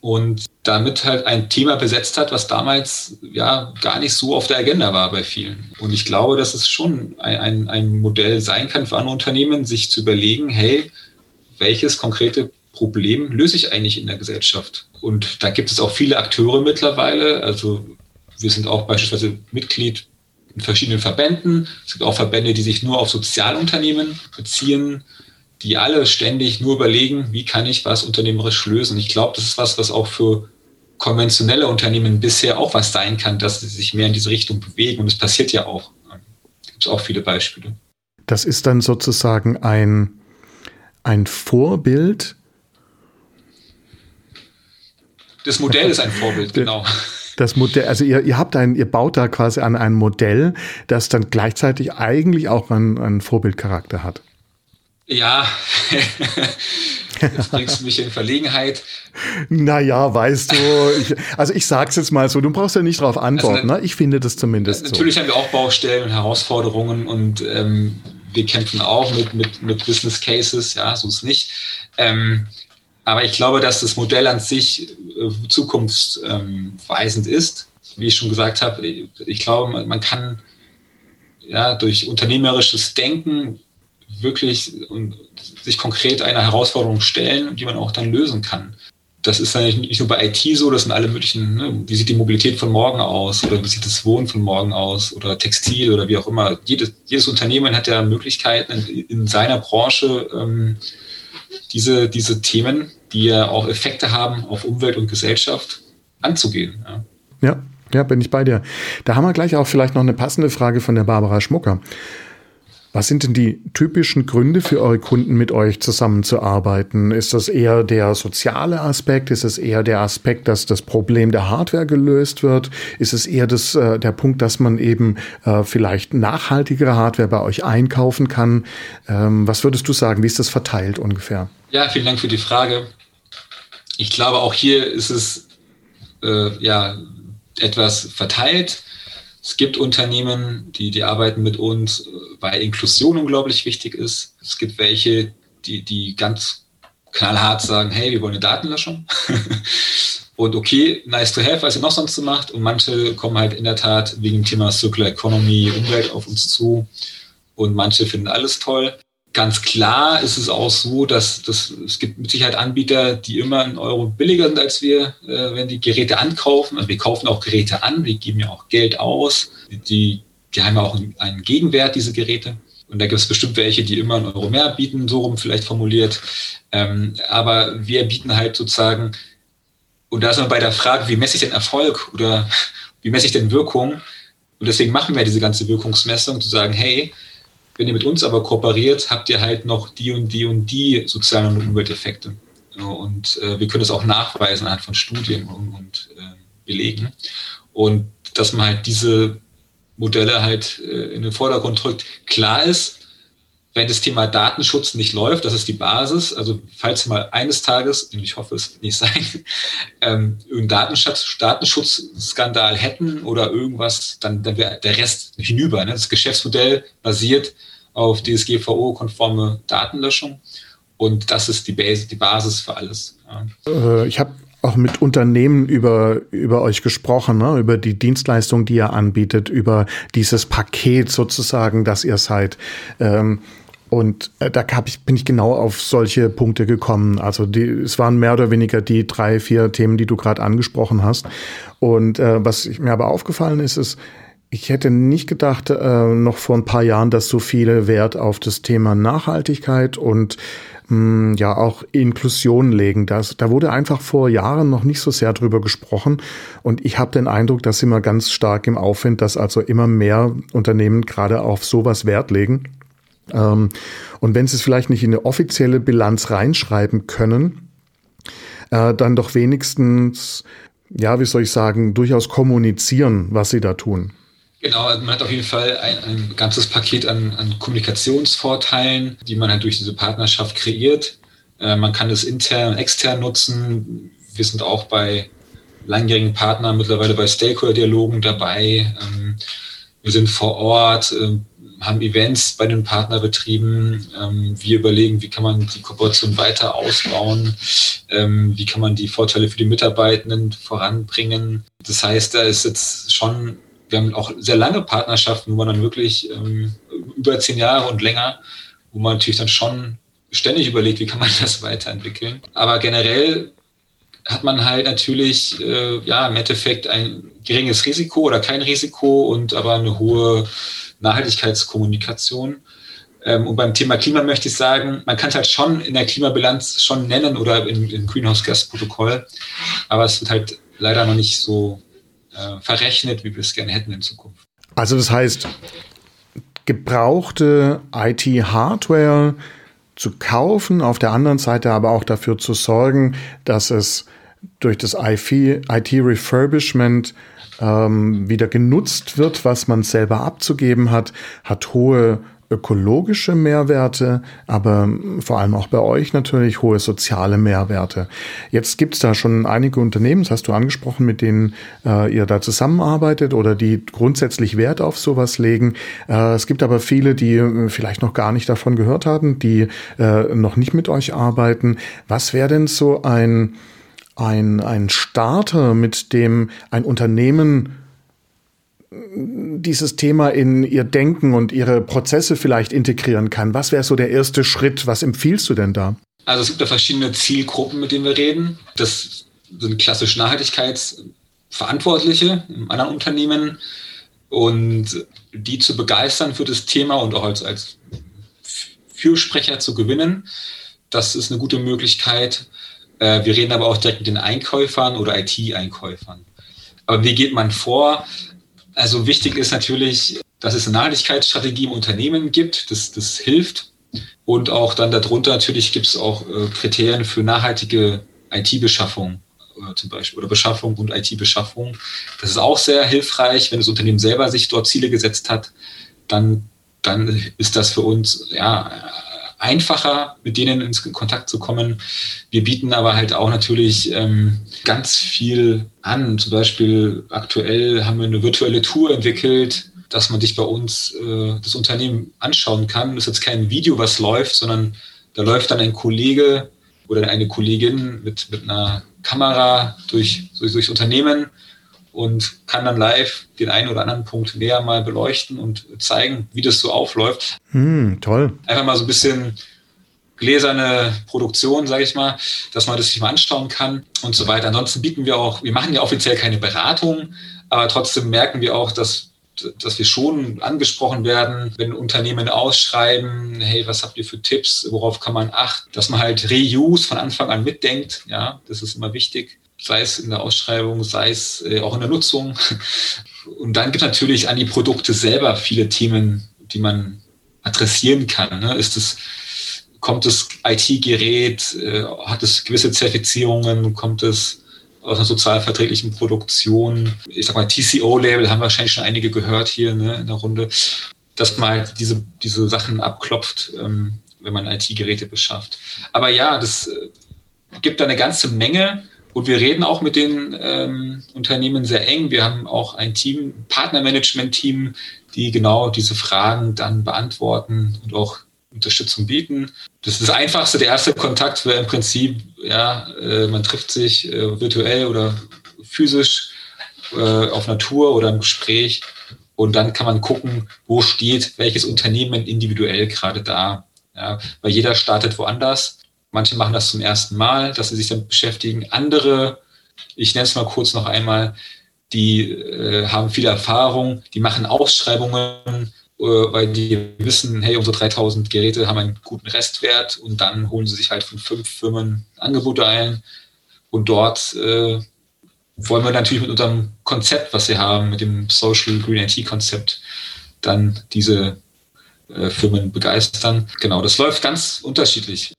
und damit halt ein Thema besetzt hat, was damals ja gar nicht so auf der Agenda war bei vielen. Und ich glaube, dass es schon ein, ein, Modell sein kann für andere Unternehmen, sich zu überlegen, hey, welches konkrete Problem löse ich eigentlich in der Gesellschaft? Und da gibt es auch viele Akteure mittlerweile. Also wir sind auch beispielsweise Mitglied in verschiedenen Verbänden. Es gibt auch Verbände, die sich nur auf Sozialunternehmen beziehen, die alle ständig nur überlegen, wie kann ich was unternehmerisch lösen. Ich glaube, das ist was, was auch für konventionelle Unternehmen bisher auch was sein kann, dass sie sich mehr in diese Richtung bewegen. Und es passiert ja auch. Da gibt es auch viele Beispiele. Das ist dann sozusagen ein, ein Vorbild. Das Modell ist ein Vorbild, genau. Das Modell, also ihr, ihr habt ein, ihr baut da quasi an ein Modell, das dann gleichzeitig eigentlich auch einen, einen Vorbildcharakter hat. Ja, jetzt bringst du mich in Verlegenheit. Naja, weißt du, ich, also ich sag's jetzt mal so, du brauchst ja nicht darauf antworten, also, ne? ich finde das zumindest Natürlich so. haben wir auch Baustellen und Herausforderungen und ähm, wir kämpfen auch mit, mit, mit Business Cases, ja, so ist nicht. Ähm, aber ich glaube, dass das Modell an sich äh, zukunftsweisend ist. Wie ich schon gesagt habe, ich glaube, man kann ja, durch unternehmerisches Denken wirklich und sich konkret einer Herausforderung stellen, die man auch dann lösen kann. Das ist eigentlich nicht nur bei IT so, das sind alle möglichen, ne? wie sieht die Mobilität von morgen aus oder wie sieht das Wohnen von morgen aus oder Textil oder wie auch immer. Jedes, jedes Unternehmen hat ja Möglichkeiten in, in seiner Branche ähm, diese, diese Themen, die ja auch Effekte haben auf Umwelt und Gesellschaft, anzugehen. Ja. ja. Ja, bin ich bei dir. Da haben wir gleich auch vielleicht noch eine passende Frage von der Barbara Schmucker. Was sind denn die typischen Gründe für eure Kunden, mit euch zusammenzuarbeiten? Ist das eher der soziale Aspekt? Ist es eher der Aspekt, dass das Problem der Hardware gelöst wird? Ist es eher das, äh, der Punkt, dass man eben äh, vielleicht nachhaltigere Hardware bei euch einkaufen kann? Ähm, was würdest du sagen? Wie ist das verteilt ungefähr? Ja, vielen Dank für die Frage. Ich glaube, auch hier ist es äh, ja etwas verteilt. Es gibt Unternehmen, die, die arbeiten mit uns, weil Inklusion unglaublich wichtig ist. Es gibt welche, die, die ganz knallhart sagen, hey, wir wollen eine Datenlöschung. [laughs] und okay, nice to have, was ihr noch sonst so macht. Und manche kommen halt in der Tat wegen dem Thema Circular Economy, Umwelt auf uns zu. Und manche finden alles toll. Ganz klar ist es auch so, dass, dass es gibt mit Sicherheit Anbieter, die immer einen Euro billiger sind als wir, äh, wenn die Geräte ankaufen. Also wir kaufen auch Geräte an, wir geben ja auch Geld aus. Die, die haben ja auch einen Gegenwert, diese Geräte. Und da gibt es bestimmt welche, die immer einen Euro mehr bieten, so rum vielleicht formuliert. Ähm, aber wir bieten halt sozusagen, und da ist man bei der Frage, wie messe ich denn Erfolg oder [laughs] wie messe ich denn Wirkung? Und deswegen machen wir diese ganze Wirkungsmessung, zu sagen, hey, wenn ihr mit uns aber kooperiert, habt ihr halt noch die und die und die sozialen Umwelteffekte. Und äh, wir können das auch nachweisen anhand von Studien und, und äh, Belegen. Und dass man halt diese Modelle halt äh, in den Vordergrund drückt. Klar ist, wenn das Thema Datenschutz nicht läuft, das ist die Basis, also falls mal eines Tages, und ich hoffe es nicht sein, [laughs] ähm, irgendeinen Datenschutz, Datenschutzskandal hätten oder irgendwas, dann, dann wäre der Rest hinüber. Ne? Das Geschäftsmodell basiert auf DSGVO-konforme Datenlöschung und das ist die, Basis, die Basis für alles. Ja. Äh, ich habe auch mit Unternehmen über, über euch gesprochen, ne? über die Dienstleistung, die ihr anbietet, über dieses Paket sozusagen, das ihr seid. Ähm, und äh, da hab ich, bin ich genau auf solche Punkte gekommen. Also die, es waren mehr oder weniger die drei, vier Themen, die du gerade angesprochen hast. Und äh, was mir aber aufgefallen ist, ist, ich hätte nicht gedacht, äh, noch vor ein paar Jahren, dass so viele Wert auf das Thema Nachhaltigkeit und mh, hm, ja auch Inklusion legen. Das, da wurde einfach vor Jahren noch nicht so sehr drüber gesprochen. Und ich habe den Eindruck, dass immer ganz stark im Aufwind, dass also immer mehr Unternehmen gerade auf sowas Wert legen. Ähm, und wenn sie es vielleicht nicht in eine offizielle Bilanz reinschreiben können, äh, dann doch wenigstens, ja, wie soll ich sagen, durchaus kommunizieren, was sie da tun. Genau, also man hat auf jeden Fall ein, ein ganzes Paket an, an, Kommunikationsvorteilen, die man halt durch diese Partnerschaft kreiert. Äh, man kann es intern und extern nutzen. Wir sind auch bei langjährigen Partnern mittlerweile bei Stakeholder-Dialogen dabei. Ähm, wir sind vor Ort, äh, haben Events bei den Partnerbetrieben. Ähm, wir überlegen, wie kann man die Kooperation weiter ausbauen, ähm, wie kann man die Vorteile für die Mitarbeitenden voranbringen. Das heißt, da ist jetzt schon wir haben auch sehr lange Partnerschaften, wo man dann wirklich ähm, über zehn Jahre und länger, wo man natürlich dann schon ständig überlegt, wie kann man [laughs] das weiterentwickeln. Aber generell hat man halt natürlich äh, ja im Endeffekt ein geringes Risiko oder kein Risiko und aber eine hohe Nachhaltigkeitskommunikation. Ähm, und beim Thema Klima möchte ich sagen, man kann es halt schon in der Klimabilanz schon nennen oder im, im Greenhouse Gas Protokoll, aber es wird halt leider noch nicht so äh, verrechnet, wie wir es gerne hätten in Zukunft. Also das heißt, gebrauchte IT-Hardware zu kaufen, auf der anderen Seite aber auch dafür zu sorgen, dass es durch das IT-Refurbishment ähm, wieder genutzt wird, was man selber abzugeben hat, hat hohe ökologische Mehrwerte, aber vor allem auch bei euch natürlich hohe soziale Mehrwerte. Jetzt gibt es da schon einige Unternehmen, das hast du angesprochen, mit denen äh, ihr da zusammenarbeitet oder die grundsätzlich Wert auf sowas legen. Äh, es gibt aber viele, die äh, vielleicht noch gar nicht davon gehört haben, die äh, noch nicht mit euch arbeiten. Was wäre denn so ein, ein, ein Starter, mit dem ein Unternehmen dieses Thema in ihr Denken und ihre Prozesse vielleicht integrieren kann? Was wäre so der erste Schritt? Was empfiehlst du denn da? Also es gibt da verschiedene Zielgruppen, mit denen wir reden. Das sind klassisch Nachhaltigkeitsverantwortliche in anderen Unternehmen und die zu begeistern für das Thema und auch als, als Fürsprecher zu gewinnen. Das ist eine gute Möglichkeit. Äh, wir reden aber auch direkt mit den Einkäufern oder IT-Einkäufern. Aber wie geht man vor? Also wichtig ist natürlich, dass es eine Nachhaltigkeitsstrategie im Unternehmen gibt. Das, das hilft. Und auch dann darunter natürlich gibt es auch äh, Kriterien für nachhaltige IT-Beschaffung äh, zum Beispiel oder Beschaffung und IT-Beschaffung. Das ist auch sehr hilfreich, wenn das Unternehmen selber sich dort Ziele gesetzt hat, dann, dann ist das für uns ja einfacher, mit denen ins Kontakt zu kommen. Wir bieten aber halt auch natürlich ähm, ganz viel an. Zum Beispiel aktuell haben wir eine virtuelle Tour entwickelt, dass man sich bei uns äh, das Unternehmen anschauen kann. Das ist jetzt kein Video, was läuft, sondern da läuft dann ein Kollege oder eine Kollegin mit, mit einer Kamera durch, durch, durchs Unternehmen und kann dann live den einen oder anderen Punkt näher mal beleuchten und zeigen, wie das so aufläuft. Hm, toll. Einfach mal so ein bisschen gläserne Produktion, sage ich mal, dass man das sich mal anschauen kann und so weiter. Ansonsten bieten wir auch, wir machen ja offiziell keine Beratung, aber trotzdem merken wir auch, dass dass wir schon angesprochen werden, wenn Unternehmen ausschreiben, hey, was habt ihr für Tipps, worauf kann man achten, dass man halt Reuse von Anfang an mitdenkt, ja, das ist immer wichtig sei es in der Ausschreibung, sei es äh, auch in der Nutzung. [laughs] Und dann gibt es natürlich an die Produkte selber viele Themen, die man adressieren kann. Ne? Ist es, kommt das IT-Gerät, äh, hat es gewisse Zertifizierungen, kommt es aus einer sozialverträglichen Produktion? Ich sag mal, TCO-Label haben wahrscheinlich schon einige gehört hier ne, in der Runde, dass man halt diese, diese Sachen abklopft, ähm, wenn man IT-Geräte beschafft. Aber ja, das äh, gibt da eine ganze Menge und wir reden auch mit den ähm, Unternehmen sehr eng. Wir haben auch ein Team, Partnermanagement-Team, die genau diese Fragen dann beantworten und auch Unterstützung bieten. Das ist das Einfachste. Der erste Kontakt wäre im Prinzip, ja, äh, man trifft sich äh, virtuell oder physisch äh, auf Natur oder im Gespräch und dann kann man gucken, wo steht welches Unternehmen individuell gerade da. Ja, weil jeder startet woanders. Manche machen das zum ersten Mal, dass sie sich damit beschäftigen. Andere, ich nenne es mal kurz noch einmal, die äh, haben viel Erfahrung, die machen Ausschreibungen, äh, weil die wissen, hey, unsere 3000 Geräte haben einen guten Restwert und dann holen sie sich halt von fünf Firmen Angebote ein und dort äh, wollen wir natürlich mit unserem Konzept, was wir haben, mit dem Social Green IT Konzept, dann diese äh, Firmen begeistern. Genau, das läuft ganz unterschiedlich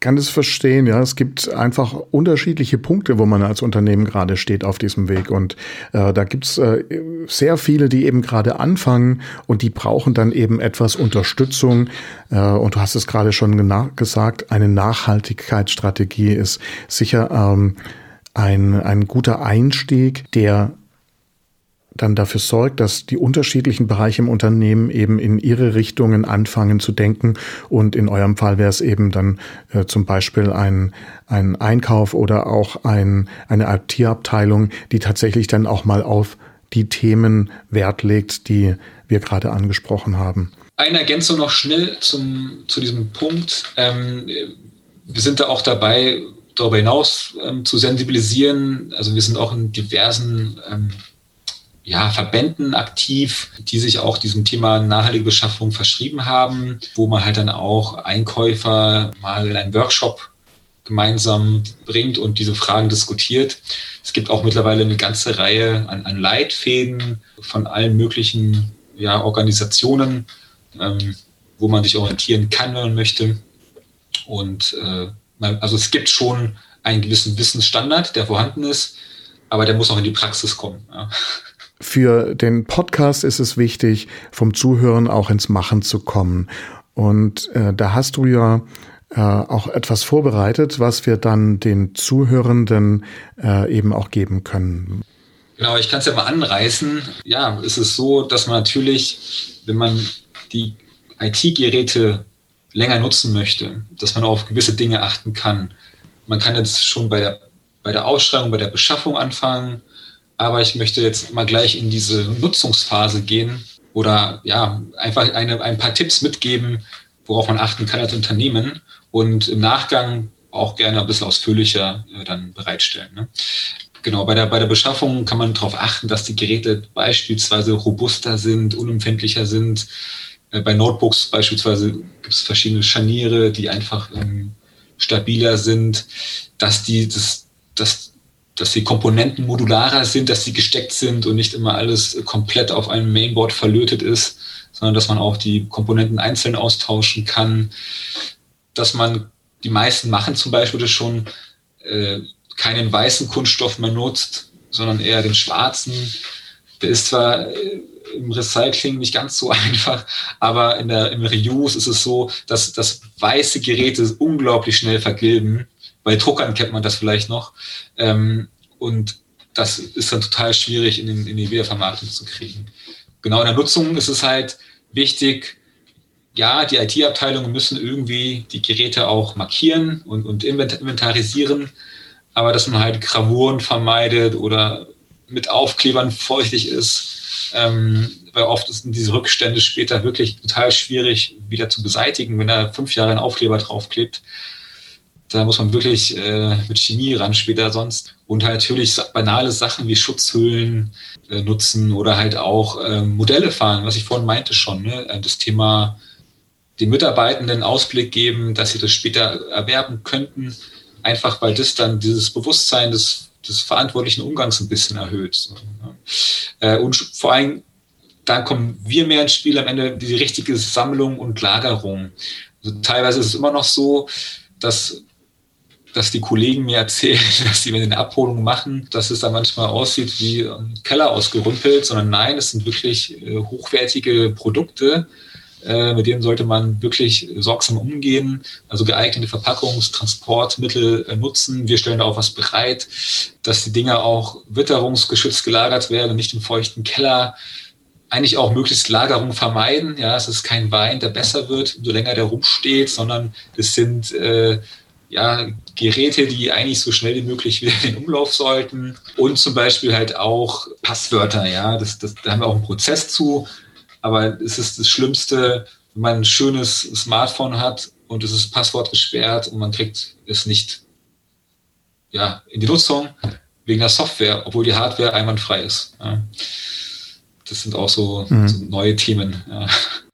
kann das verstehen, ja. Es gibt einfach unterschiedliche Punkte, wo man als Unternehmen gerade steht auf diesem Weg. Und äh, da gibt's äh, sehr viele, die eben gerade anfangen und die brauchen dann eben etwas Unterstützung. Äh, und du hast es gerade schon gesagt, eine Nachhaltigkeitsstrategie ist sicher ähm, ein, ein guter Einstieg, der dann dafür sorgt, dass die unterschiedlichen Bereiche im Unternehmen eben in ihre Richtungen anfangen zu denken. Und in eurem Fall wäre es eben dann äh, zum Beispiel ein, ein Einkauf oder auch ein, eine IT-Abteilung, die tatsächlich dann auch mal auf die Themen Wert legt, die wir gerade angesprochen haben. Eine Ergänzung noch schnell zum, zu diesem Punkt. Ähm, wir sind da auch dabei, darüber hinaus ähm, zu sensibilisieren. Also wir sind auch in diversen ähm, ja, Verbänden aktiv, die sich auch diesem Thema nachhaltige Beschaffung verschrieben haben, wo man halt dann auch Einkäufer mal in einen Workshop gemeinsam bringt und diese Fragen diskutiert. Es gibt auch mittlerweile eine ganze Reihe an, an Leitfäden von allen möglichen ja, Organisationen, ähm, wo man sich orientieren kann, wenn man möchte. Und äh, man, also es gibt schon einen gewissen Wissensstandard, der vorhanden ist, aber der muss auch in die Praxis kommen. Ja. Für den Podcast ist es wichtig, vom Zuhören auch ins Machen zu kommen. Und äh, da hast du ja äh, auch etwas vorbereitet, was wir dann den Zuhörenden äh, eben auch geben können. Genau, ich kann es ja mal anreißen. Ja, es ist so, dass man natürlich, wenn man die IT-Geräte länger nutzen möchte, dass man auf gewisse Dinge achten kann. Man kann jetzt schon bei der, bei der Ausschreibung, bei der Beschaffung anfangen aber ich möchte jetzt mal gleich in diese Nutzungsphase gehen oder ja, einfach eine, ein paar Tipps mitgeben, worauf man achten kann als Unternehmen und im Nachgang auch gerne ein bisschen ausführlicher äh, dann bereitstellen. Ne? Genau, bei der, bei der Beschaffung kann man darauf achten, dass die Geräte beispielsweise robuster sind, unempfindlicher sind. Äh, bei Notebooks beispielsweise gibt es verschiedene Scharniere, die einfach ähm, stabiler sind, dass die, das, dass, dass die Komponenten modularer sind, dass sie gesteckt sind und nicht immer alles komplett auf einem Mainboard verlötet ist, sondern dass man auch die Komponenten einzeln austauschen kann, dass man, die meisten machen zum Beispiel das schon, äh, keinen weißen Kunststoff mehr nutzt, sondern eher den schwarzen. Der ist zwar äh, im Recycling nicht ganz so [laughs] einfach, aber in der, im Reuse ist es so, dass, dass weiße Geräte unglaublich schnell vergilben. Bei Druckern kennt man das vielleicht noch. Ähm, und das ist dann total schwierig in, den, in die Wiedervermarktung zu kriegen. Genau in der Nutzung ist es halt wichtig, ja, die IT-Abteilungen müssen irgendwie die Geräte auch markieren und, und inventarisieren, aber dass man halt Gravuren vermeidet oder mit Aufklebern feuchtig ist, ähm, weil oft sind diese Rückstände später wirklich total schwierig wieder zu beseitigen, wenn da fünf Jahre ein Aufkleber draufklebt. Da muss man wirklich äh, mit Chemie ran später sonst. Und halt natürlich banale Sachen wie Schutzhüllen äh, nutzen oder halt auch äh, Modelle fahren, was ich vorhin meinte schon. Ne? Äh, das Thema den Mitarbeitenden Ausblick geben, dass sie das später erwerben könnten, einfach weil das dann dieses Bewusstsein des des verantwortlichen Umgangs ein bisschen erhöht. Äh, und vor allem, dann kommen wir mehr ins Spiel am Ende, die richtige Sammlung und Lagerung. Also teilweise ist es immer noch so, dass dass die Kollegen mir erzählen, [laughs] dass sie, wenn sie eine Abholung machen, dass es da manchmal aussieht wie ein Keller ausgerümpelt, sondern nein, es sind wirklich äh, hochwertige Produkte, äh, mit denen sollte man wirklich sorgsam umgehen, also geeignete Verpackungstransportmittel äh, nutzen. Wir stellen da auch was bereit, dass die Dinge auch witterungsgeschützt gelagert werden, nicht im feuchten Keller. Eigentlich auch möglichst Lagerung vermeiden. Ja, es ist kein Wein, der besser wird, umso länger der rumsteht, sondern es sind äh, ja, Geräte, die eigentlich so schnell wie möglich wieder in Umlauf sollten. Und zum Beispiel halt auch Passwörter, ja. Das, das, da haben wir auch einen Prozess zu. Aber es ist das Schlimmste, wenn man ein schönes Smartphone hat und es ist Passwort gesperrt und man kriegt es nicht ja, in die Nutzung wegen der Software, obwohl die Hardware einwandfrei ist. Ja. Das sind auch so, mhm. so neue Themen. Ja.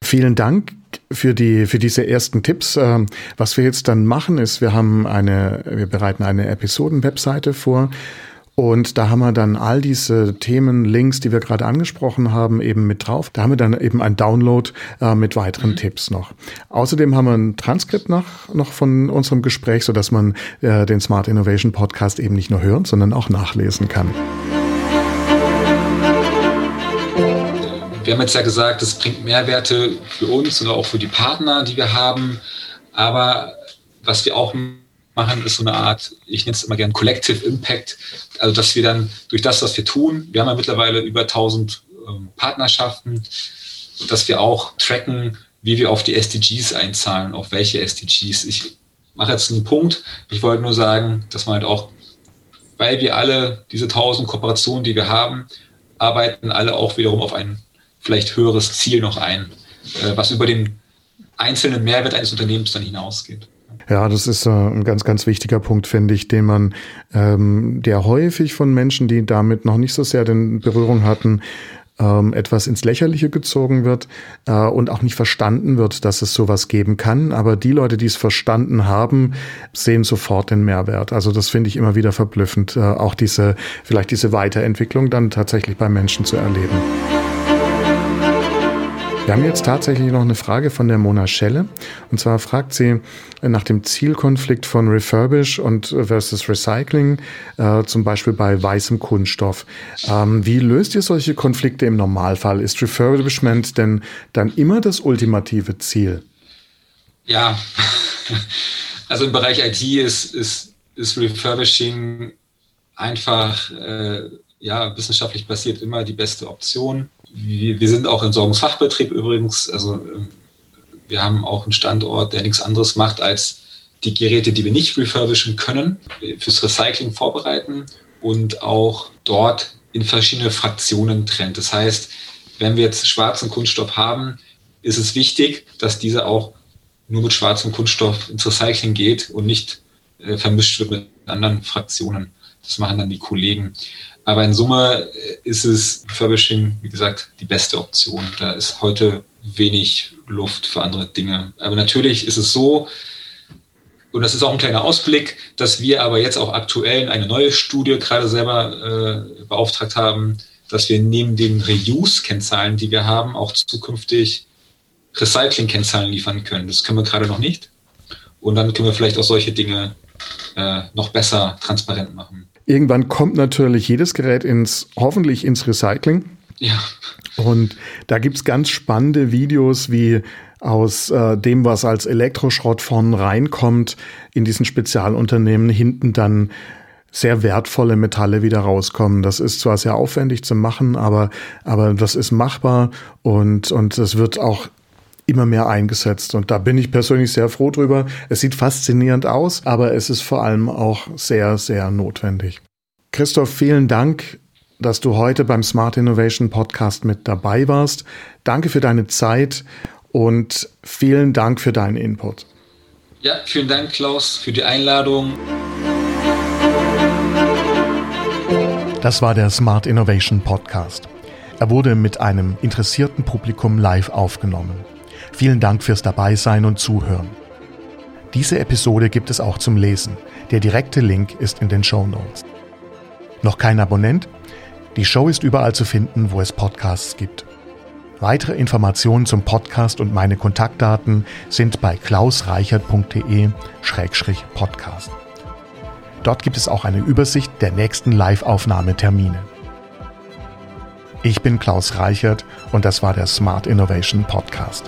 Vielen Dank für die für diese ersten Tipps. Ähm, was wir jetzt dann machen, ist, wir haben eine, wir bereiten eine Episoden-Webseite vor und da haben wir dann all diese Themen, Links, die wir gerade angesprochen haben, eben mit drauf. Da haben wir dann eben ein Download äh, mit weiteren mhm. Tipps noch. Außerdem haben wir ein Transkript noch, noch von unserem Gespräch, so dass man äh, den Smart Innovation Podcast eben nicht nur hören, sondern auch nachlesen kann. Wir haben jetzt ja gesagt, es bringt Mehrwerte für uns und auch für die Partner, die wir haben. Aber was wir auch machen, ist so eine Art, ich nenne es immer gerne Collective Impact. Also, dass wir dann durch das, was wir tun, wir haben ja mittlerweile über 1000 ähm, Partnerschaften, dass wir auch tracken, wie wir auf die SDGs einzahlen, auf welche SDGs. Ich mache jetzt einen Punkt. Ich wollte nur sagen, dass man halt auch, weil wir alle diese 1000 Kooperationen, die wir haben, arbeiten alle auch wiederum auf ein vielleicht höheres Ziel noch ein, äh, was über den einzelnen Mehrwert eines Unternehmens dann hinausgeht. Ja, das ist äh, ein ganz, ganz wichtiger Punkt, finde ich, den man, ähm, der häufig von Menschen, die damit noch nicht so sehr den Berührung hatten, ähm, etwas ins Lächerliche gezogen wird äh, und auch nicht verstanden wird, dass es sowas geben kann. Aber die Leute, die es verstanden haben, sehen sofort den Mehrwert. Also das finde ich immer wieder verblüffend, äh, auch diese, vielleicht diese Weiterentwicklung dann tatsächlich bei Menschen zu erleben. Wir haben jetzt tatsächlich noch eine Frage von der Mona Schelle. Und zwar fragt sie nach dem Zielkonflikt von Refurbish und versus Recycling, äh, zum Beispiel bei weißem Kunststoff. Ähm, wie löst ihr solche Konflikte im Normalfall? Ist Refurbishment denn dann immer das ultimative Ziel? Ja, [laughs] also im Bereich IT ist, ist, ist Refurbishing einfach äh, ja, wissenschaftlich basiert immer die beste Option wir, wir sind auch Entsorgungsfachbetrieb übrigens. Also ähm, wir haben auch einen Standort, der nichts anderes macht, als die Geräte, die wir nicht refurbischen können, fürs Recycling vorbereiten und auch dort in verschiedene Fraktionen trennt. Das heißt, wenn wir jetzt schwarzen Kunststoff haben, ist es wichtig, dass dieser auch nur mit schwarzem Kunststoff ins Recycling geht und nicht äh, vermischt wird mit anderen Fraktionen. Das machen dann die Kollegen. Aber in Summe ist es Furbishing, wie gesagt, die beste Option. Da ist heute wenig Luft für andere Dinge. Aber natürlich ist es so, und das ist auch ein kleiner Ausblick, dass wir aber jetzt auch aktuell eine neue Studie gerade selber äh, beauftragt haben, dass wir neben den Reuse-Kennzahlen, die wir haben, auch zukünftig Recycling-Kennzahlen liefern können. Das können wir gerade noch nicht. Und dann können wir vielleicht auch solche Dinge äh, noch besser transparent machen. Irgendwann kommt natürlich jedes Gerät ins, hoffentlich ins Recycling. Ja. Und da gibt's ganz spannende Videos, wie aus äh, dem, was als Elektroschrott von reinkommt, in diesen Spezialunternehmen hinten dann sehr wertvolle Metalle wieder rauskommen. Das ist zwar sehr aufwendig zu machen, aber, aber das ist machbar und, und es wird auch immer mehr eingesetzt. Und da bin ich persönlich sehr froh drüber. Es sieht faszinierend aus, aber es ist vor allem auch sehr, sehr notwendig. Christoph, vielen Dank, dass du heute beim Smart Innovation Podcast mit dabei warst. Danke für deine Zeit und vielen Dank für deinen Input. Ja, vielen Dank, Klaus, für die Einladung. Das war der Smart Innovation Podcast. Er wurde mit einem interessierten Publikum live aufgenommen. Vielen Dank fürs Dabeisein und Zuhören. Diese Episode gibt es auch zum Lesen. Der direkte Link ist in den Show Notes. Noch kein Abonnent? Die Show ist überall zu finden, wo es Podcasts gibt. Weitere Informationen zum Podcast und meine Kontaktdaten sind bei klausreichert.de-podcast. Dort gibt es auch eine Übersicht der nächsten Live-Aufnahmetermine. Ich bin Klaus Reichert und das war der Smart Innovation Podcast.